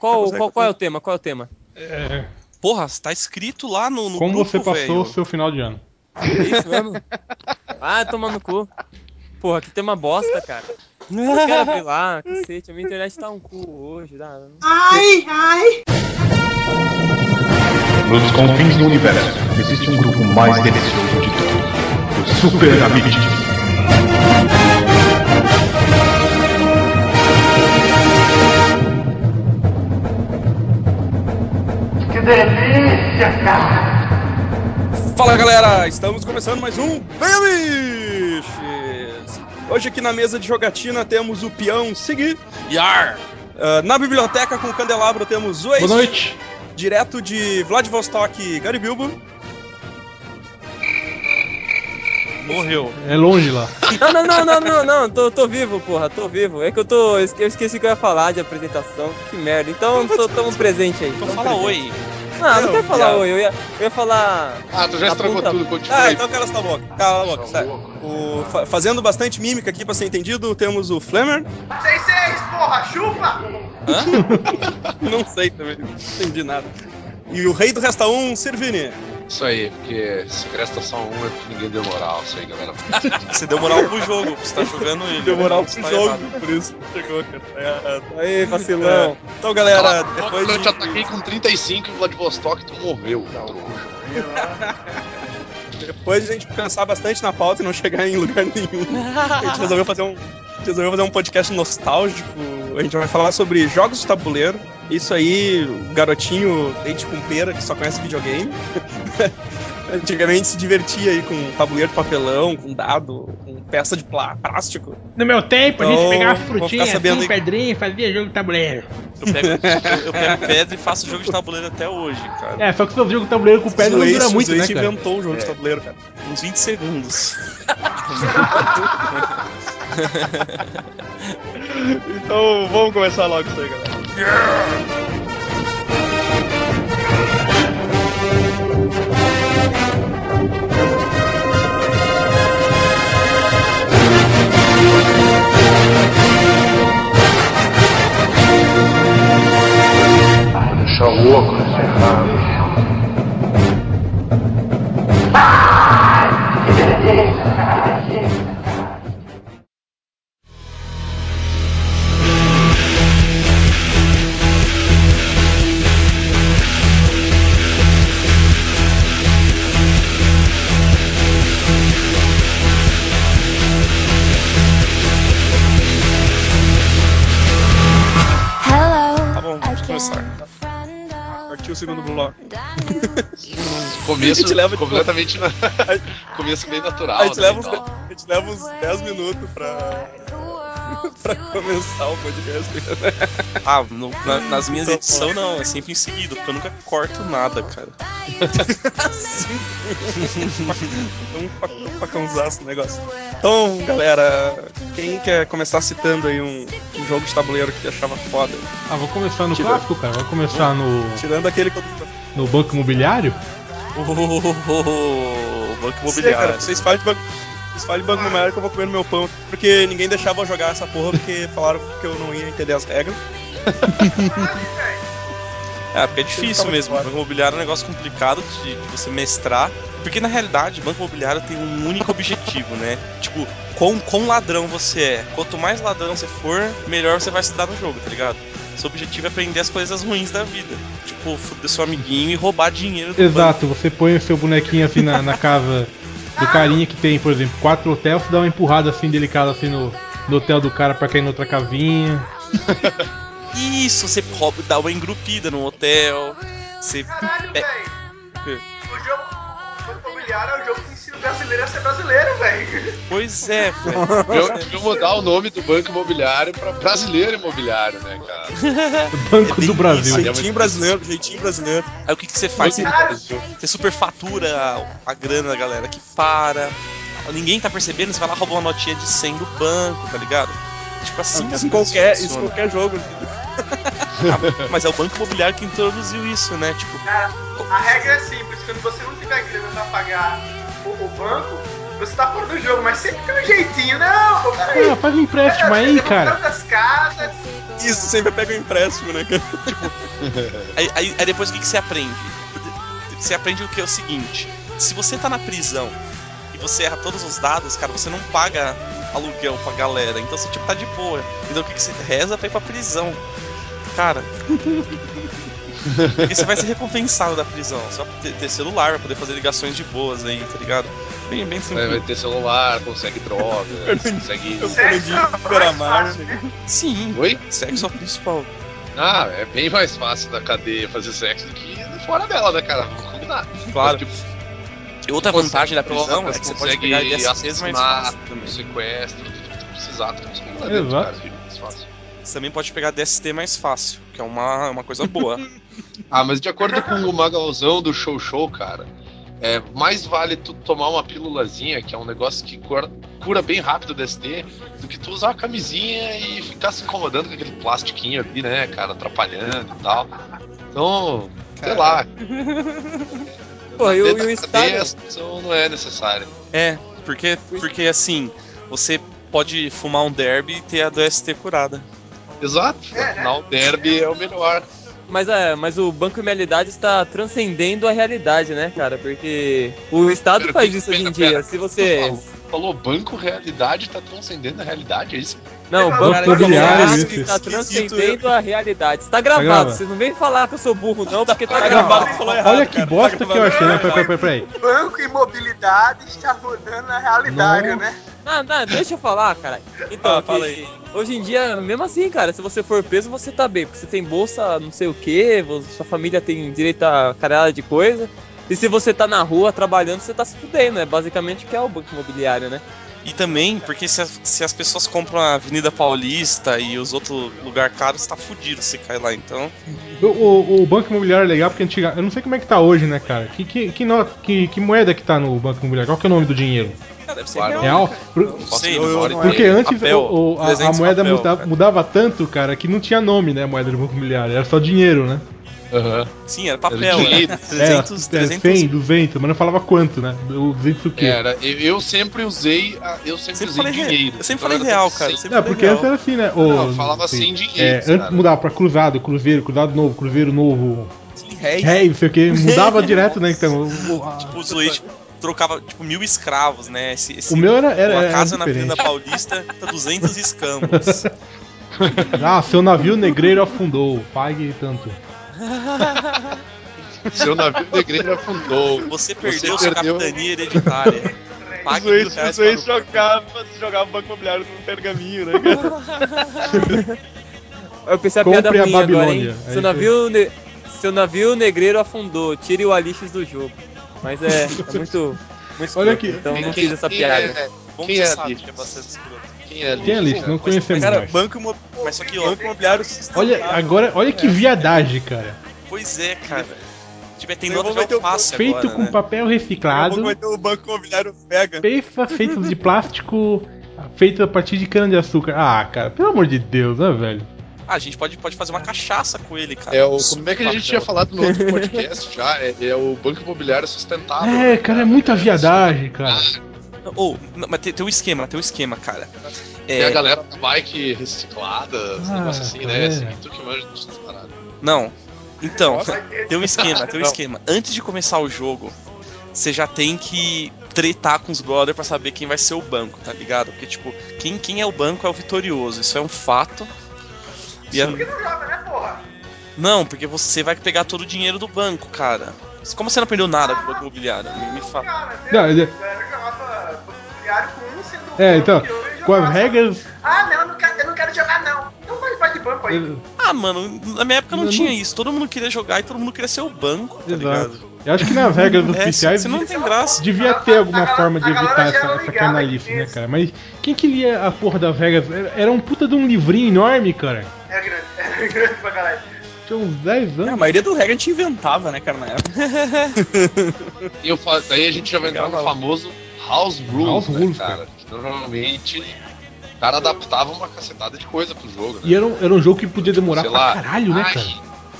Qual, qual, qual é o tema? Qual é o tema? É, Porra, tá escrito lá no, no como grupo, você passou o seu final de ano? É isso mesmo? Ah, toma no cu. Porra, que tema bosta, cara. Eu quero abrir lá, cacete. A minha internet tá um cu hoje. Dá, Nos confins do universo, existe um grupo mais delicioso de todos. Os Super Amigos. Fala galera, estamos começando mais um Bemiches! Hoje aqui na mesa de jogatina temos o peão Segui. Yar! Ah, na biblioteca com o candelabro temos o Ace. Boa noite. Direto de Vladivostok, Gary Bilbo. Morreu. É longe lá. Não, não, não, não, não, não. Tô, tô vivo, porra. Tô vivo. É que eu tô. Eu esque- eu esqueci que eu ia falar de apresentação. Que merda. Então, tô, tamo presente aí. Então fala presente. oi. Não, não Não, quero falar oi. Eu ia, eu ia falar. Ah, tu já estragou tudo, continua Ah, aí. então cala essa boca. Cala a boca, sério. O, fa- fazendo bastante mímica aqui pra ser entendido, temos o Flamer. 6-6, porra, chupa! Não sei também, não entendi nada. E o rei do Resta 1, Servini. Isso aí, porque se resta só um é porque ninguém deu moral. Isso aí, galera. Você deu moral pro jogo, você tá jogando ele. Deu moral Você pro tá jogo, errado. por isso chegou, cara. Tá errado. Aí, vacilão. Então, galera, Cala depois eu de... te ataquei com 35 em Vladivostok tu morreu. trouxa. Depois de a gente pensar bastante na pauta e não chegar em lugar nenhum, a gente resolveu fazer um, resolveu fazer um podcast nostálgico. A gente vai falar sobre jogos de tabuleiro. Isso aí, garotinho leite com pera que só conhece videogame. Antigamente se divertia aí com tabuleiro de papelão, com dado, com peça de plá- plástico. No meu tempo, a Então, gente pegava vou frutinha, assim, pedrinha e fazia jogo de tabuleiro. Eu pego, eu, eu pego pedra e faço jogo de tabuleiro até hoje, cara. É, só que seu jogo de tabuleiro com pedra não Zueste- dura muito, né, cara? inventou o jogo de tabuleiro, cara. Uns 20 segundos. Então vamos começar logo isso aí, galera. Deixar o errado. Começo A gente leva completamente. Na... Começo meio natural. A gente, né, leva uns, e tal. a gente leva uns 10 minutos pra, pra começar o podcast. Ah, no- na- nas minhas Então, edições não, é sempre em seguida, porque eu nunca corto nada, cara. um facão- facãozaço o negócio. Então, galera, quem quer começar citando aí um, um jogo de tabuleiro que achava foda? Ah, vou começar no Tira. clássico, cara. Vou começar no, Tirando aquele que eu. no Banco Imobiliário. Oh, banco Sei, cara, imobiliário. vocês falem de banco. Vocês falem de banco imobiliário que eu vou comer no meu pão. Porque ninguém deixava eu jogar essa porra porque falaram que eu não ia entender as regras. É, porque é difícil mesmo. Banco imobiliário é um negócio complicado de, de você mestrar. Porque na realidade, banco imobiliário tem um único objetivo, né? Tipo, quão, quão ladrão você é. Quanto mais ladrão você for, melhor você vai se dar no jogo, tá ligado? Seu objetivo é aprender as coisas ruins da vida. Tipo, foder seu amiguinho e roubar dinheiro do Exato, você põe o seu bonequinho assim na, na casa do carinha que tem, por exemplo, quatro hotéis, você dá uma empurrada assim delicada assim no, no hotel do cara pra cair noutra casinha. banco. Isso, você rouba, dá uma engrupida no hotel. Você. Caralho, velho. O jogo o Banco Imobiliário é o jogo que ensina o brasileiro a ser brasileiro, velho. Pois é, velho. Eu mudar o nome do banco imobiliário pra brasileiro imobiliário, né, cara? Banco bem do Brasil. isso, Jeitinho brasileiro, jeitinho brasileiro. Aí o que, que você faz? Você, você superfatura a, a grana da galera que para. Ninguém tá percebendo, você vai lá roubar uma notinha de 100 do banco, tá ligado? Tipo assim, Isso em qualquer, isso qualquer jogo. Mas é o Banco Imobiliário que introduziu isso, né? Tipo, Cara, a regra é simples, quando você não tiver grana pra pagar o, o banco, você tá fora do jogo, mas sempre tem um jeitinho. Não, pô, peraí. Ah, faz um empréstimo aí, Você cara. voltando das casas. Isso, sempre pega o empréstimo, né, cara? Aí, aí- aí depois o que, que você aprende? Você aprende o que é o seguinte: se você tá na prisão e você erra todos os dados, cara, você não paga aluguel pra galera. Então você tipo tá de boa. Então o que, que você reza pra ir pra prisão? Cara. Porque você vai ser recompensado da prisão. Só pra ter, ter celular, pra poder fazer ligações de boas aí, tá ligado? Bem, bem Vai, tranquilo. vai ter celular, consegue droga, consegue. Eu falei de Beramar? Sim, Oi? sexo é o principal. Ah, é bem mais fácil na cadeia fazer sexo do que fora dela, né, cara? Vamos combinar. Claro. Tipo, E outra vantagem da prisão é que você pode consegue pegar DSTs mais assassinato, fácil sequestro, tudo que tu precisar, tu consegue lá dentro, Exato. cara. Mais fácil. Você também pode pegar DST mais fácil, que é uma, uma coisa boa. Ah, mas de acordo com o Magalzão do Show Show, cara, é, mais vale tu tomar uma pílulazinha, que é um negócio que cura, cura bem rápido o DST, do que tu usar uma camisinha e ficar se incomodando com aquele plastiquinho ali, né, cara, atrapalhando e tal. Então, sei lá. Pô, e o, essa opção não é necessária. É, porque, porque assim, você pode fumar um derby e ter a DST curada. Exato. Afinal, o derby é o melhor. Mas, é, mas o Banco Imobilidade está transcendendo a realidade, né, cara? Porque o Estado Pera, faz pera, isso hoje em pera, dia. pera. Se você. Falou, falou banco realidade tá transcendendo a realidade, é isso? Não, o Banco imobiliário, está transcendendo a realidade. Está gravado. gravado. Vocês não vêm falar que eu sou burro, não, porque tá Tá gravado. falou errado. Olha que cara. bosta Tá que eu achei, né? Peraí, peraí, peraí. Banco e mobilidade está mudando na realidade, Nossa. né? Não, não, deixa eu falar, cara. Então, Ah, fala que- hoje em dia, mesmo assim, cara, se você for preso, você tá bem. Porque você tem bolsa, não sei o que, sua família tem direito a caralho de coisa. E se você tá na rua trabalhando, você tá se fudendo, é basicamente o que é o banco imobiliário, né? E também, porque se as, se as pessoas compram a Avenida Paulista e os outros lugares caros, tá fudido se cai lá. Então, O, o- o Banco Imobiliário é legal porque antiga, eu não sei como é que tá hoje, né, cara? Que, que, que, no- que- que moeda que tá no Banco Imobiliário? Qual que é o nome do dinheiro? Cara, deve ser real. Por- Não sei, não porque antes papel, o- o- a, de moeda papel, muda- cara. mudava tanto, cara, que não tinha nome, né, a moeda do Banco Imobiliário. Era só dinheiro, né? Aham. Sim, era papel, Era era dinheiro. 300, era 300 100, 200, mas não falava quanto, né? O 200 o quê? Era, eu, eu sempre usei, eu sempre, Sempre usei dinheiro. Eu sempre Então falei real, cara. Sempre Não, falei porque antes real. era assim, né? Não, Ô, falava assim, sem dinheiro, É, antes mudava pra cruzado, cruzeiro, cruzado novo, cruzeiro novo, Sim, réis. rei, não sei o que, mudava direto, né? Então, o, o- a- Tipo, o trocava, tipo, mil escravos, né? Esse, esse- o meu era, era, uma era casa na diferente. Avenida Paulista tá 200 escambos. Ah, seu navio negreiro afundou, pague tanto. Seu navio negreiro afundou. Você perdeu sua perdeu- capitania hereditária. Pague mil reais os dois para o- jogavam jogava Banco Imobiliário num pergaminho, né, cara? Eu pensei a Compre piada a ruim agora, Babilônia. hein? É Seu isso navio, ne- seu navio negreiro afundou, tire o Alixes do jogo. Mas é, é muito. muito Olha aqui. Então não Quem- fiz essa quem piada. é- Bom Quem que é você sabe que é bastante escroto. Quem é ali? Quem é? Não conhecemos Cara, mais. Banco, Mas só que, ó, banco Imobiliário Olha, agora, olha que viadagem, cara. pois é, cara. Tipo, tem Eu nota de alface Feito agora, com né? papel a reciclado, vai ter o Banco Imobiliário Pega. peças feitas de plástico, feito a partir de cana de açúcar. Ah, cara, pelo amor de Deus, né, velho? Ah, a gente pode, pode fazer uma cachaça com ele, cara. É o, como é que a gente tinha falado no outro podcast já? É, é o Banco Imobiliário Sustentável. É, né, cara, é muita viadagem, cara. Ou, não, mas tem, tem um esquema, tem um esquema, cara. Tem a É, galera da bike reciclada, esse Ah, negócio assim, cara, né? é. Assim, tu que manja dessas paradas. não. Então, tem um esquema, tem um esquema. Antes de começar o jogo, você já tem que tretar com os brother pra saber quem vai ser o banco, tá ligado? Porque, tipo, quem, quem é o banco é o vitorioso, isso é um fato. E a- Por que não joga, né, porra? Não, porque você vai pegar todo o dinheiro do banco, cara. Como você não aprendeu nada com o banco imobiliário? Me, me fala. Não, eu, ele- eu jogava Banco Imobiliário com um sendo É, então, e com as regras. Ah, não, eu não quero, eu não quero jogar, não. Então vai, vai de banco aí. Ah, mano, na minha época não, Não, tinha não- isso. Todo mundo queria jogar e todo mundo queria ser o banco, tá ligado? Eu acho que nas regras É, oficiais não tem graça. devia ter alguma forma de evitar essa, era essa ligada carnalice, né, cara? Mas quem que lia a porra das regras? Era, era um puta de um livrinho enorme, cara. É grande, é grande pra caralho. Tinha uns 10 É, a anos. maioria do regra a gente inventava, né, cara, na época. E eu daí a gente já vai entrar no famoso House Rules, House né, Rules, cara? cara. Que normalmente o cara adaptava uma cacetada de coisa pro jogo, né? E era um, era um jogo que podia demorar Sei pra lá. caralho, né, Ai, cara?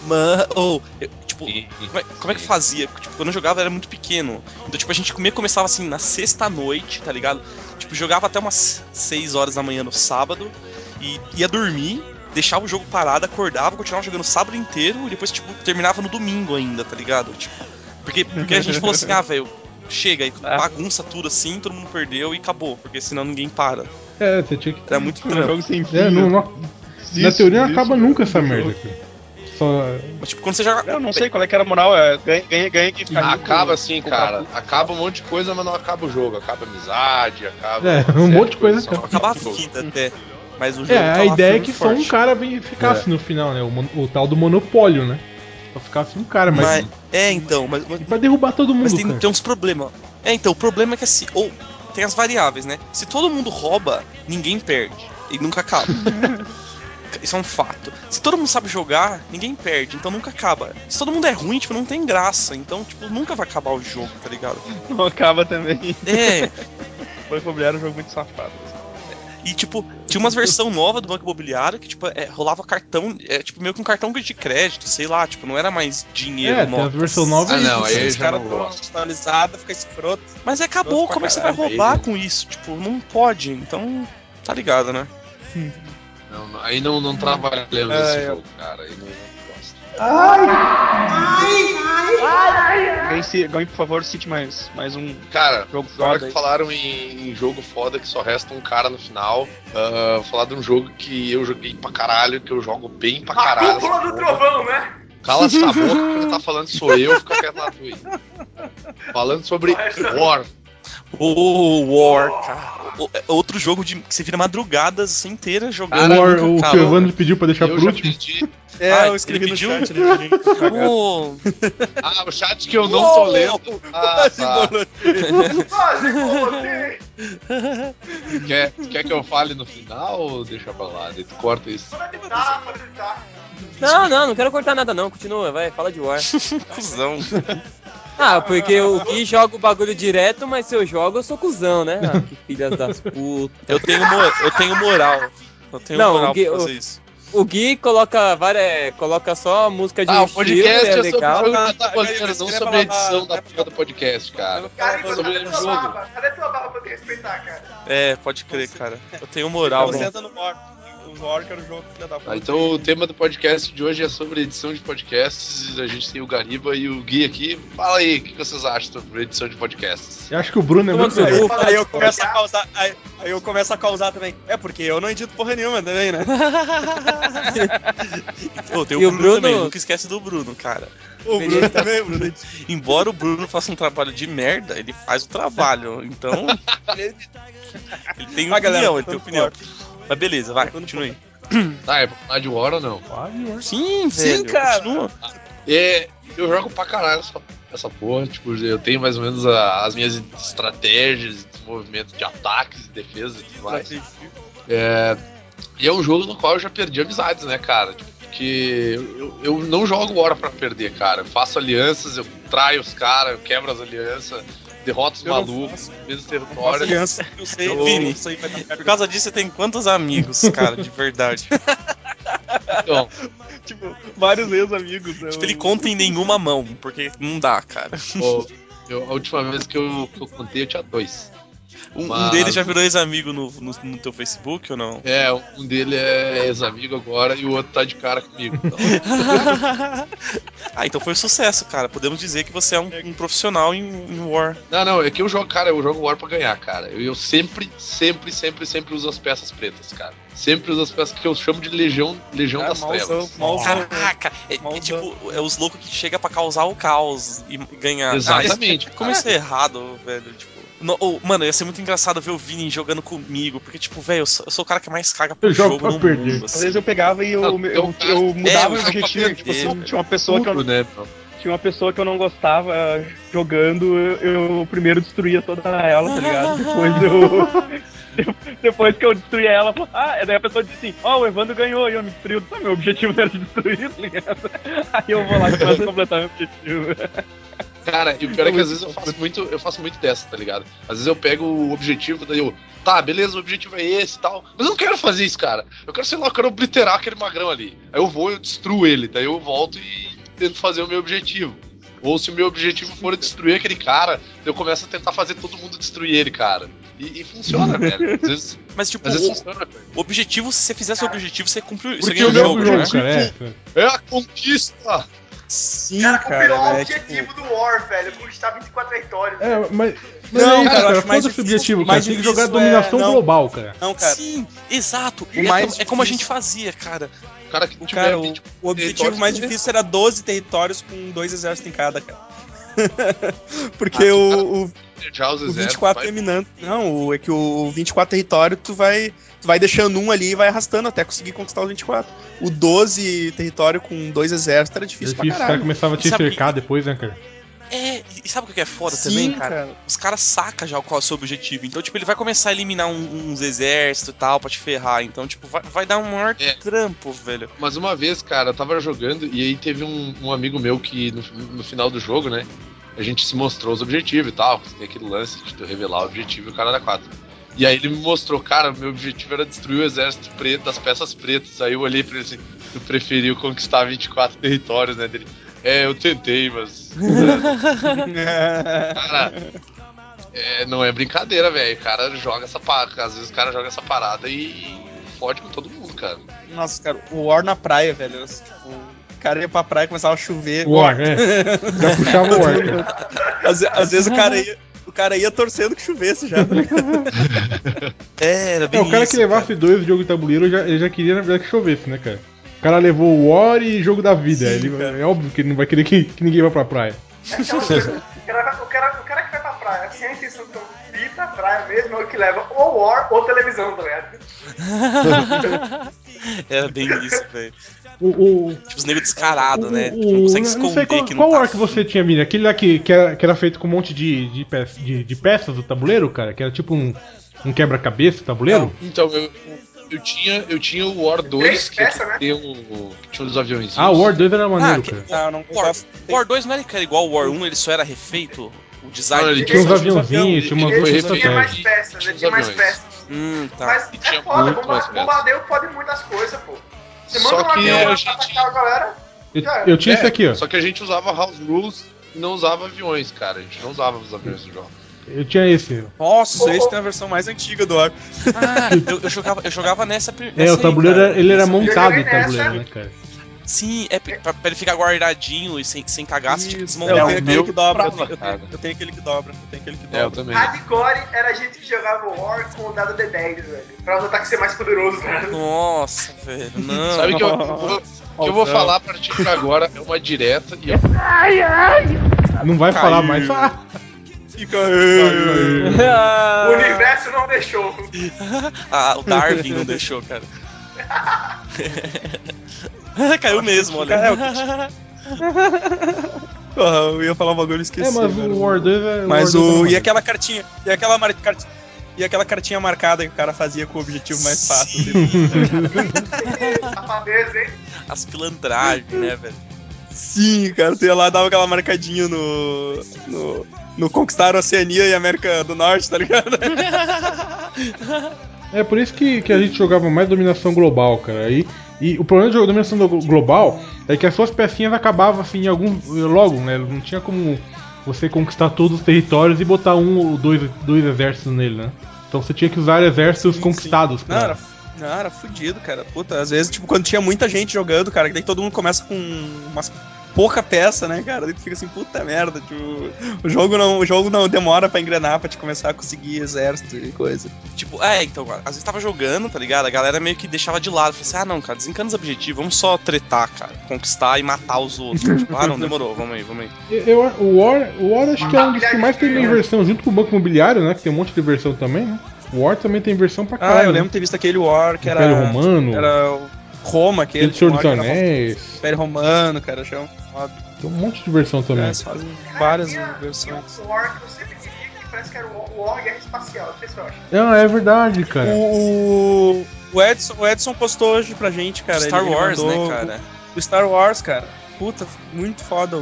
Mano, ou, eu- tipo, Sim, como é, como é que fazia? Tipo, quando eu jogava eu era muito pequeno. Então, tipo, a gente comia, começava assim na sexta-noite, tá ligado? Tipo, jogava até umas 6 horas da manhã no sábado e ia dormir, deixava o jogo parado, acordava, continuava jogando o sábado inteiro e depois, tipo, terminava no domingo ainda, tá ligado? Tipo, porque, porque a gente falou assim, ah, velho, chega aí, bagunça tudo assim, todo mundo perdeu e acabou, porque senão ninguém para. É, você tinha que. Era muito Um jogo sem fim. É, não, não- na Existe, teoria não existe, acaba né? nunca essa Um merda, cara. Só. Mas, tipo, quando você joga. Eu não sei qual é que era a moral, é ganha, ganha, ganha quem fica Acaba assim, comprar cara. Acaba um monte de coisa, mas não acaba o jogo. Acaba a amizade, acaba. É, um monte de coisa só acaba. Acabava o jogo. a vida até. Mas o jogo É, tá a ideia é que e só um forte. cara vem- ficasse no final, né? O, o tal do monopólio, né? Só ficasse um cara, mas. Mas, é, então, mas, mas, pra derrubar todo mundo, mas tem, cara. tem uns problemas. É, então, o problema é que assim, ou tem as variáveis, né? Se todo mundo rouba, ninguém perde. E nunca acaba. Isso é um fato. Se todo mundo sabe jogar, ninguém perde, então nunca acaba. Se todo mundo é ruim, tipo, não tem graça. Então, tipo, nunca vai acabar o jogo, tá ligado? Não acaba também. É, Banco Imobiliário é um jogo muito safado. e tipo, tinha umas versão nova do Banco Imobiliário que, tipo, é, rolava cartão, é, tipo, meio que um cartão de crédito, sei lá, tipo, não era mais dinheiro, É, tem as notas. versão nova Ah, e não, aí Os já caras não dão uma gosto. atualizada, fica escroto. Mas acabou, pra como é que você vai roubar aí- com isso? Tipo, não pode, então. Tá ligado, né? Não, não- aí não, não trabalhamos É, esse é. jogo, cara. Aí não, não gosto. Alguém, se- alguém, por favor, cite mais, mais um Cara, jogo agora foda que aí. falaram em, em jogo foda que só resta um cara no final, ah, falar de um jogo que eu joguei pra caralho, que eu jogo bem pra A caralho. cúpula essa do trovão, né? Cala essa boca, quem tá falando sou eu, fica quieto na tua aí. Falando sobre War. O War, cara. É outro jogo de, que você vira madrugadas inteira jogando. O, War- nunca o que o Evandro pediu pra deixar eu por último. pedi. É, Ah, eu escrevi ele no pediu? chat. Ô, Ah, o chat que eu não tô lendo. Ah, tá. Quer, quer que eu fale no final ou deixa pra lá? Tu corta isso. Pode editar, pode editar. Não, não, não quero cortar nada não. Continua, vai, fala de War. cuzão. Ah, porque o Gui joga o bagulho direto, mas se eu jogo, eu sou cuzão, né? Ah, que filhas das putas. Eu tenho, eu tenho moral. Eu tenho Não, moral o Gui- pra o- fazer isso. O Gui coloca várias. coloca só música de Ah, o estilo, podcast é é sobre legal. o jogo Ah, tá, tabuleiro, eu não sobre a edição da porra do podcast, cara. Cara, Sobre cadê o jogo. Cadê tua barba pra te respeitar, cara? É, pode crer, cara. Eu tenho moral. Você né? entra no War. O War que era o jogo filha da puta. Ah, então o tema do podcast de hoje é sobre edição de podcasts. A gente tem o Gariba e o Gui aqui. Fala aí, o que vocês acham sobre edição de podcasts? Eu acho que o Bruno é muito melhor. cu. Aí, aí eu começo a causar. Aí, aí eu começo a causar também. É porque eu não edito porra nenhuma também, né? Ô, tem o E o Bruno, Bruno- também, nunca esquece do Bruno, cara. O Bruno também, o Bruno. Embora o Bruno faça um trabalho de merda, ele faz o trabalho. Então, ele tem opinião, galera, ele tem opinião. forte. Mas beleza, vai, no continue. Ah, é pra falar de War ou não? Sim, velho, cara. continua. É, eu jogo pra caralho essa, essa porra. Tipo, eu tenho mais ou menos a- as minhas estratégias, desenvolvimento de ataques, defesa e tudo mais. É, e é um jogo no qual eu já perdi amizades, né, cara? Tipo, Porque eu, eu não jogo hora pra perder, cara. Eu faço alianças, eu traio os caras, eu quebro as alianças, derroto os Eu malucos, mesmo território. aliança, eu sei, Ô, Vini. Isso aí vai dar Por causa disso, você tem quantos amigos, cara, de verdade? Então, Tipo, vários ex-amigos. né? Tipo, ele conta em nenhuma mão, porque não dá, cara. eu- a última vez que eu, que eu contei, eu tinha dois. Um, um Mas- deles já virou ex-amigo no, no, no teu Facebook ou não? É, um dele é ex-amigo agora e o outro tá de cara comigo. Então, ah, então foi um sucesso, cara. Podemos dizer que você é um, um profissional em, em War. Não, não, é que eu jogo, cara, eu jogo War pra ganhar, cara. Eu, eu sempre, sempre, sempre, sempre uso as peças pretas, cara. Sempre uso as peças que eu chamo de Legião, Legião Ah, das malzão, Trevas. malzão. Caraca, é, é Malzão. tipo, é os loucos que chega pra causar o caos e ganhar. Exatamente. Ah, como isso é errado, velho? Tipo. No- oh, mano, ia ser muito engraçado ver o Vini jogando comigo, porque, tipo, velho, eu, sou eu sou o cara que mais caga pro Eu jogo jogo pra no perder. mundo. Às assim. vezes eu pegava e eu, Não, eu, eu, cara, mudava é, o eu objetivo. perder, Tipo, velho. tinha uma pessoa que eu, né? tinha uma pessoa que eu não gostava eh, jogando, eu, eu primeiro destruía toda ela, tá ligado? Depois eu. de- Depois que eu destruía ela, eu ah, daí a pessoa disse assim, ó, o Evandro ganhou e eu me destruí. Ah, meu objetivo era destruir, tá ligado? Aí eu vou lá e começo a completar meu objetivo. Cara, e o pior é que às vezes eu faço muito, eu faço muito dessa, tá ligado? Às vezes eu pego o objetivo, daí eu, tá, beleza, o objetivo é esse e tal. Mas eu não quero fazer isso, cara. Eu quero, sei lá, eu quero obliterar aquele magrão ali. Aí eu vou, eu destruo ele, daí eu volto e tento fazer o meu objetivo. Ou se o meu objetivo for destruir aquele cara, eu começo a tentar fazer todo mundo destruir ele, cara. E, e funciona, velho. Às vezes, Mas, tipo, às vezes o, funciona, o objetivo, se você fizer seu objetivo, você cumpriu. Você Porque ganha o jogo, né? cara, é. É a conquista! Sim, Cara, cara, o é, tipo, objetivo do War, velho. Conquistar 24 territórios. É, mas. Mas Não, é isso, cara, eu cara. acho mais Foda-se o difícil- objetivo, cara. mais Tem que jogar difícil dominação é- não. global, cara. Não, cara. Sim, exato. O E mais é, é como a gente fazia, cara. O cara que O, cara, o, 20 o objetivo mais difícil era 12 territórios com dois exércitos em cada, cara. Porque Ah, o, o, o exércitos, 24 vai- terminando. Não, o, é que o 24 território tu vai. Tu vai deixando um ali e vai arrastando até conseguir conquistar os 24. O 12 território com dois exércitos era difícil, difícil, pra os caras caralho. começavam a te cercar depois, né, cara? É, e sabe o que é foda Sim, também, cara? cara. Os caras sacam já qual é o seu objetivo. Então, tipo, ele vai começar a eliminar um- uns exércitos e tal pra te ferrar. Então, tipo, vai, vai dar um maior É. trampo, velho. Mas uma vez, cara, eu tava jogando e aí teve um, um amigo meu que no, no final do jogo, né? A gente se mostrou os objetivos e tal. Tem aquele lance de tu revelar o objetivo e o cara era 4. E aí ele me mostrou, cara, meu objetivo era destruir o exército preto das peças pretas. Aí eu olhei pra ele assim, tu preferiu conquistar 24 territórios, né? Dele. É, eu tentei, mas. cara. é, não é brincadeira, velho. O cara joga essa parada. Às vezes o cara joga essa parada e fode com todo mundo, cara. Nossa, cara, o War na praia, velho. Tipo, o cara ia pra praia e começava a chover. War, é. Já puxava o War, cara. Às, às vezes o cara ia. O cara ia torcendo que chovesse já. tá ligado? É, era É, bem o cara isso, que levasse dois jogos de tabuleiro, já, ele já queria, na verdade, que chovesse, né, cara? O cara levou o War e jogo da vida. Sim, ele, é óbvio que ele não vai querer que, que ninguém vá pra praia. É aquela coisa. O cara, o, cara, o cara que vai pra praia sem a intenção de ir pra praia mesmo é o que leva ou War ou televisão, tá ligado? Era bem isso, velho. O, o, Tipo, os negros descarados, né? o- Tipo, não consegue não sei esconder qual, que qual não tá War que você tinha, Miriam? Aquele lá que, que, era, que era feito com um monte de, de, peças, de, de peças do tabuleiro, cara? Que era tipo um, um quebra-cabeça do tabuleiro? Então, eu, eu, tinha, eu tinha o War 2, Três que, peças, né? tem um, que tinha os aviões. Ah, o War 2 era maneiro, Ah, que- cara. Não, não War. War 2 não era igual o War 1, ele só era refeito? O design Não, ele Tinha uns aviãozinhos, tinha umas ele- outras ele- Tinha mais peças, ele tinha mais peças. Hum, tá. Mas E é tinha foda, bombardeio pode muitas coisas, pô. Você Só manda um que avião a pra gente- atacar a galera. Eu, tinha É, esse aqui, ó. Só que a gente usava House Rules e não usava aviões, cara. A gente não usava os aviões do jogo. Eu tinha esse. Nossa, esse tem a versão mais antiga do War. Ah, eu, eu jogava, eu jogava nessa. pri- É, nessa o tabuleiro, aí, cara. ele era Isso- montado o tabuleiro, nessa. né, cara? Sim, é pra, pra ele ficar guardadinho e sem, sem cagar, você tinha que Isso, desmontar. eu o tenho aquele que dobra. Eu tenho, eu, cara. tenho, eu tenho aquele que dobra. Eu tenho aquele que É, eu dobra. também. Hardcore era a gente que jogava War com o dado D10, velho. Pra os ataques ser mais poderosos, né? Nossa, velho, não. Sabe que eu, vou- o que eu vou falar a partir de agora é uma direta e eu Não vai falar mais. Ah, Fica. O universo não deixou. Ah, o Darwin não deixou, cara. Caiu mesmo, olha. É, Porra, eu ia falar um bagulho e esqueci. é, mas velho. o War 2 é. Mas War 2 o. era E aquela cartinha. E aquela mar... cart- E aquela cartinha marcada que o cara fazia com o objetivo mais fácil. Safadeza, hein? As pilantragens, né, velho? Sim, cara, ia lá dava aquela marcadinha no. no. No Conquistar a Oceania e América do Norte, tá ligado? É por isso que, que a gente jogava mais dominação global, cara. E, e o problema de jogar dominação do- global é que as suas pecinhas acabavam assim em algum. logo, né? Não tinha como você conquistar todos os territórios e botar um ou dois, dois exércitos nele, né? Então você tinha que usar exércitos Sim, conquistados. Não, pra- era, não, era fudido, cara. Puta, às vezes, tipo, quando tinha muita gente jogando, cara, que daí todo mundo começa com umas pouca peça, né, cara? Daí tu fica assim, puta merda, tipo, o jogo não, o jogo não demora pra engrenar pra te começar a conseguir exército e coisa. Tipo, é, então, às vezes tava jogando, tá ligado? A galera meio que deixava de lado. Falei assim, ah, não, cara, desencana os objetivos, vamos só tretar, cara. Conquistar e matar os outros. tipo, ah, não, demorou, vamos aí, vamos aí. Eu, o War, o War acho que é um dos que mais tem inversão, junto com o Banco Imobiliário, né? Que tem um monte de versão também, né? O War também tem versão pra caralho. Ah, eu né? lembro de ter visto aquele War que era. Império Romano, Era o Roma, aquele. aquele Senhor dos que Anéis. Império Romano, cara, achei um foda. Tem um monte de versão também. É, eles fazem várias Tinha- versões. Tinha um War que eu sempre queria, que parece que era o War Guerra Espacial. Não sei se eu acho. Não, é verdade, cara. O, o, Edson, o Edson postou hoje pra gente, cara. Star ele- ele Wars, mandou né, cara? O, o Star Wars, cara. Puta, muito foda o,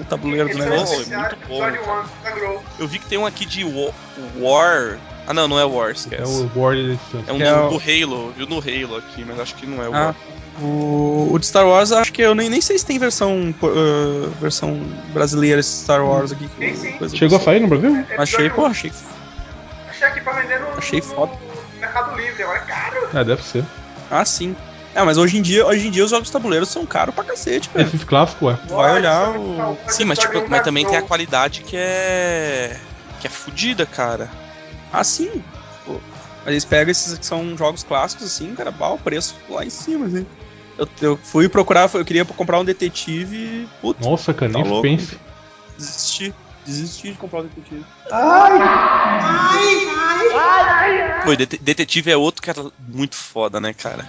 o tabuleiro do negócio. é muito bom. Eu vi que tem um aqui de Wa- War Ah, não, não é War, É esquece. o War. É um Que é do, o- do Halo, viu no Halo aqui, mas acho que não é o Ah, War. o, o de Star Wars, acho que eu nem, nem sei se tem versão, uh, versão brasileira de Star Wars aqui. Sim, sim. coisa Chegou a do- sair no Brasil? Achei, pô, achei. Achei aqui pra vender no, Achei no- foda. no Mercado Livre. Agora é caro. É, deve ser. Ah, sim. É, mas hoje em dia, hoje em dia os jogos de tabuleiro são caros pra cacete, cara. Esses clássicos, é. Vai olhar Olha, o- Sim, mas, tipo, mas também tem a qualidade que é. que é fodida, cara. Ah, sim. Pô, mas eles pegam esses que são jogos clássicos, assim, cara, bah, o preço lá em cima, assim. Eu, eu fui procurar, eu queria comprar um detetive e. Puta, Nossa, cara, Tá nem louco. pense. desisti. Desisti de comprar um detetive. Pô, e det- detetive é outro cara muito foda, né, cara?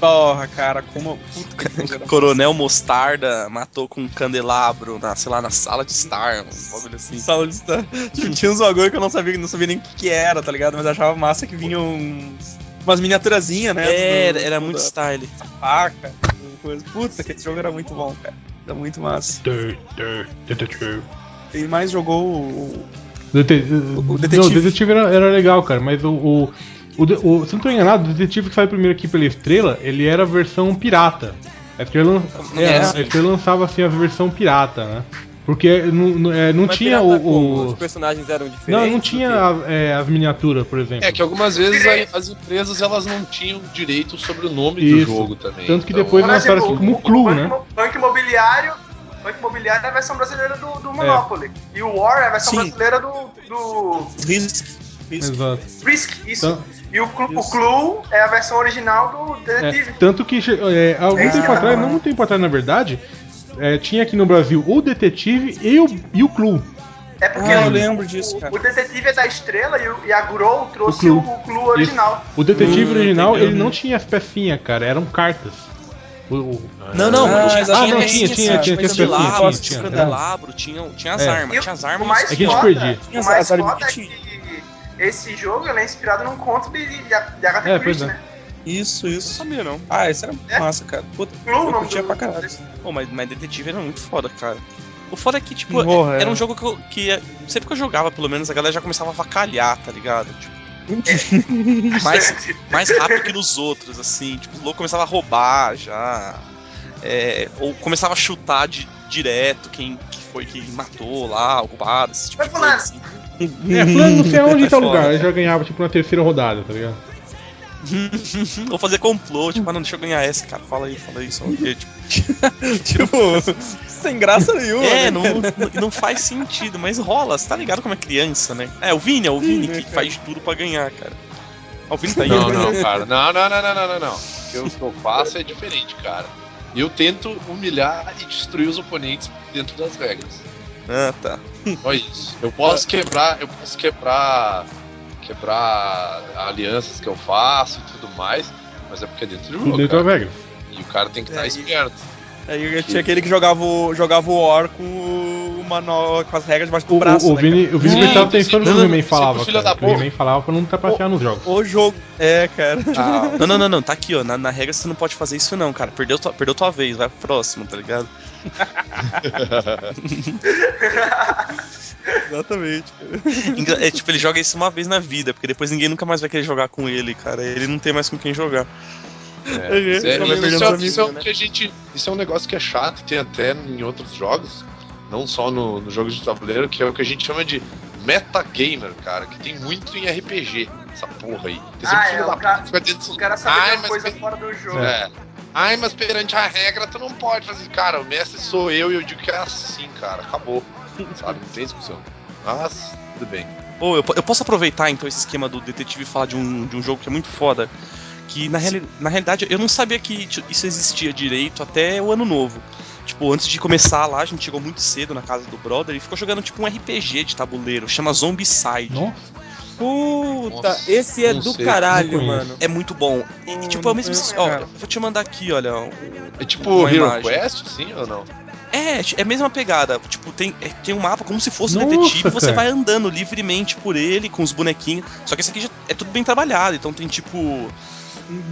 Porra, cara, como. Puta Coronel Mostarda matou com um candelabro na, sei lá, na sala de estar, um bagulho assim. Sala de estar. Tipo, tinha uns bagulho que eu não sabia, não sabia nem o que, que era, tá ligado? Mas eu achava massa que vinham uns, umas miniaturazinhas, né? É, do- era, era do- muito da style. faca, coisa. Puta, que esse jogo era muito bom, cara. Era muito massa. Quem mais jogou o. Dete- o detetive. Não, o detetive era, era legal, cara, mas o. o, o, o- se não tô enganado, o detetive que saiu primeiro aqui pela Estrela, ele era a versão pirata. A Estrela, é, É, a Estrela lançava assim a versão pirata, né? Porque não, não, é, não tinha como? o. Os o personagens eram diferentes? não, não do tinha a- é, as miniaturas, por exemplo. É que algumas vezes a- as empresas elas não tinham direito sobre o nome do Isso. jogo também. Tanto que Então, depois lançaram exemplo, assim como o- Clue, o Banco, né? Banco Imobiliário. Banco Imobiliário é a versão brasileira do, do Monopoly. E o War é a versão Sim. brasileira do, do Risk. Risk. Exato. Risk, isso. Então, E o, Clu- o Isso. Clue é a versão original do É, Detetive. tanto que é, algum É, tempo atrás, não muito tempo atrás na verdade, é, tinha aqui no Brasil o Detetive e o, e o Clue. É, porque Ah, eu o- lembro disso, o, cara. o Detetive é da Estrela e, o- e a Grow trouxe Clue. o, o Clue original. O Detetive Hum, original, entendeu. ele não tinha as pecinhas, cara, eram cartas. O- o- Não, não, Ah, tinha, exatamente. tinha, Ah, não, tinha, tinha, tinha, tinha, tinha, tinha, candelabro, tinha, tinha, tinha. candelabro, tinha, tinha as É. armas, E tinha as o armas. mais É que a gente foda, perdia. o mais As- as foda é limite. que esse jogo ele é inspirado num conto de, de, de Agatha É, pois Christie, é. né? Isso, Não isso. sabia, não. Ah, esse era É? massa, cara. Puta, Clue, eu curtia do- pra caralho. Pô, mas, mas Detetive era muito foda, cara. O foda é que, tipo, Porra, é- era é. um jogo que, eu, que é- sempre que eu jogava, pelo menos, a galera já começava a vacalhar, tá ligado? Tipo, mais, mais rápido que nos outros, assim. Tipo, o louco começava a roubar já. É, ou começava a chutar de, direto quem que foi que matou lá, o culpado, esse tipo Vai de coisa, fulano. assim. É, fulano, não sei aonde É tá o lugar. Ele já ganhava, tipo, na terceira rodada, tá ligado? ou fazer complô, tipo, ah, não, deixa eu ganhar essa, cara. Fala aí, fala aí, só o quê? Tipo, tipo, sem graça nenhuma. É, né, não, não, faz sentido, mas rola, você tá ligado como é criança, né? É, o Vini, é o Vini que faz tudo pra ganhar, cara. Ah, O Vini tá aí, Não, né? não, cara. Não, não, não, não, não, não, não. O que eu, o que eu faço é diferente, cara. Eu tento humilhar e destruir os oponentes dentro das regras. Ah, tá. Só isso. Eu posso quebrar, eu posso quebrar, quebrar alianças que eu faço e tudo mais, mas é porque é dentro do jogo, dentro da cara. regra. E o cara tem que estar É, e- esperto. Aí tinha aquele que jogava o, jogava o War com o manual, com as regras debaixo do O, braço. o, o né, Vini, o Vini tava pensando no que o He-Man falava, filho cara. da que o. He-Man falava pra não trapacear nos jogos. O jogo. É, cara. Ah, Não, não, não, não, tá aqui, ó. Na, na regra você não pode fazer isso, não, cara. Perdeu tua, perdeu tua vez, vai pro próximo, tá ligado? Exatamente. É tipo, ele joga isso uma vez na vida, porque depois ninguém nunca mais vai querer jogar com ele, cara. Ele não tem mais com quem jogar. É, isso, é, mas isso, é, isso é um amigos, que a gente, isso é um negócio que é chato, tem até em outros jogos, não só no, no jogo de tabuleiro, que é o que a gente chama de metagamer, cara, que tem muito em RPG, essa porra aí. Tem sempre Ah, é, da o cara- fica dentro O cara sabe Ai, de uma mas coisa tem- fora do jogo. É. Ai, mas perante a regra tu não pode fazer. Cara, o mestre sou eu e eu digo que é assim, cara. Acabou. Sabe? Não tem discussão. Mas, tudo bem. Ô, eu, eu posso aproveitar então esse esquema do detetive e falar de um, de um jogo que é muito foda. Que na, reali- na realidade eu não sabia que isso existia direito até o ano novo. Tipo, antes de começar lá, a gente chegou muito cedo na casa do brother e ficou jogando tipo um RPG de tabuleiro, chama Zombicide. Nossa. Puta, Nossa, esse é do sei, caralho, mano. É muito bom. E, Hum, tipo, é o mesmo. Ó, vou te mandar aqui, olha. o- É tipo Hero imagem. Quest, sim ou não? É, é a mesma pegada. Tipo, tem, é- tem um mapa como se fosse um detetive e você vai andando livremente por ele com os bonequinhos. Só que esse aqui já é tudo bem trabalhado. Então tem tipo.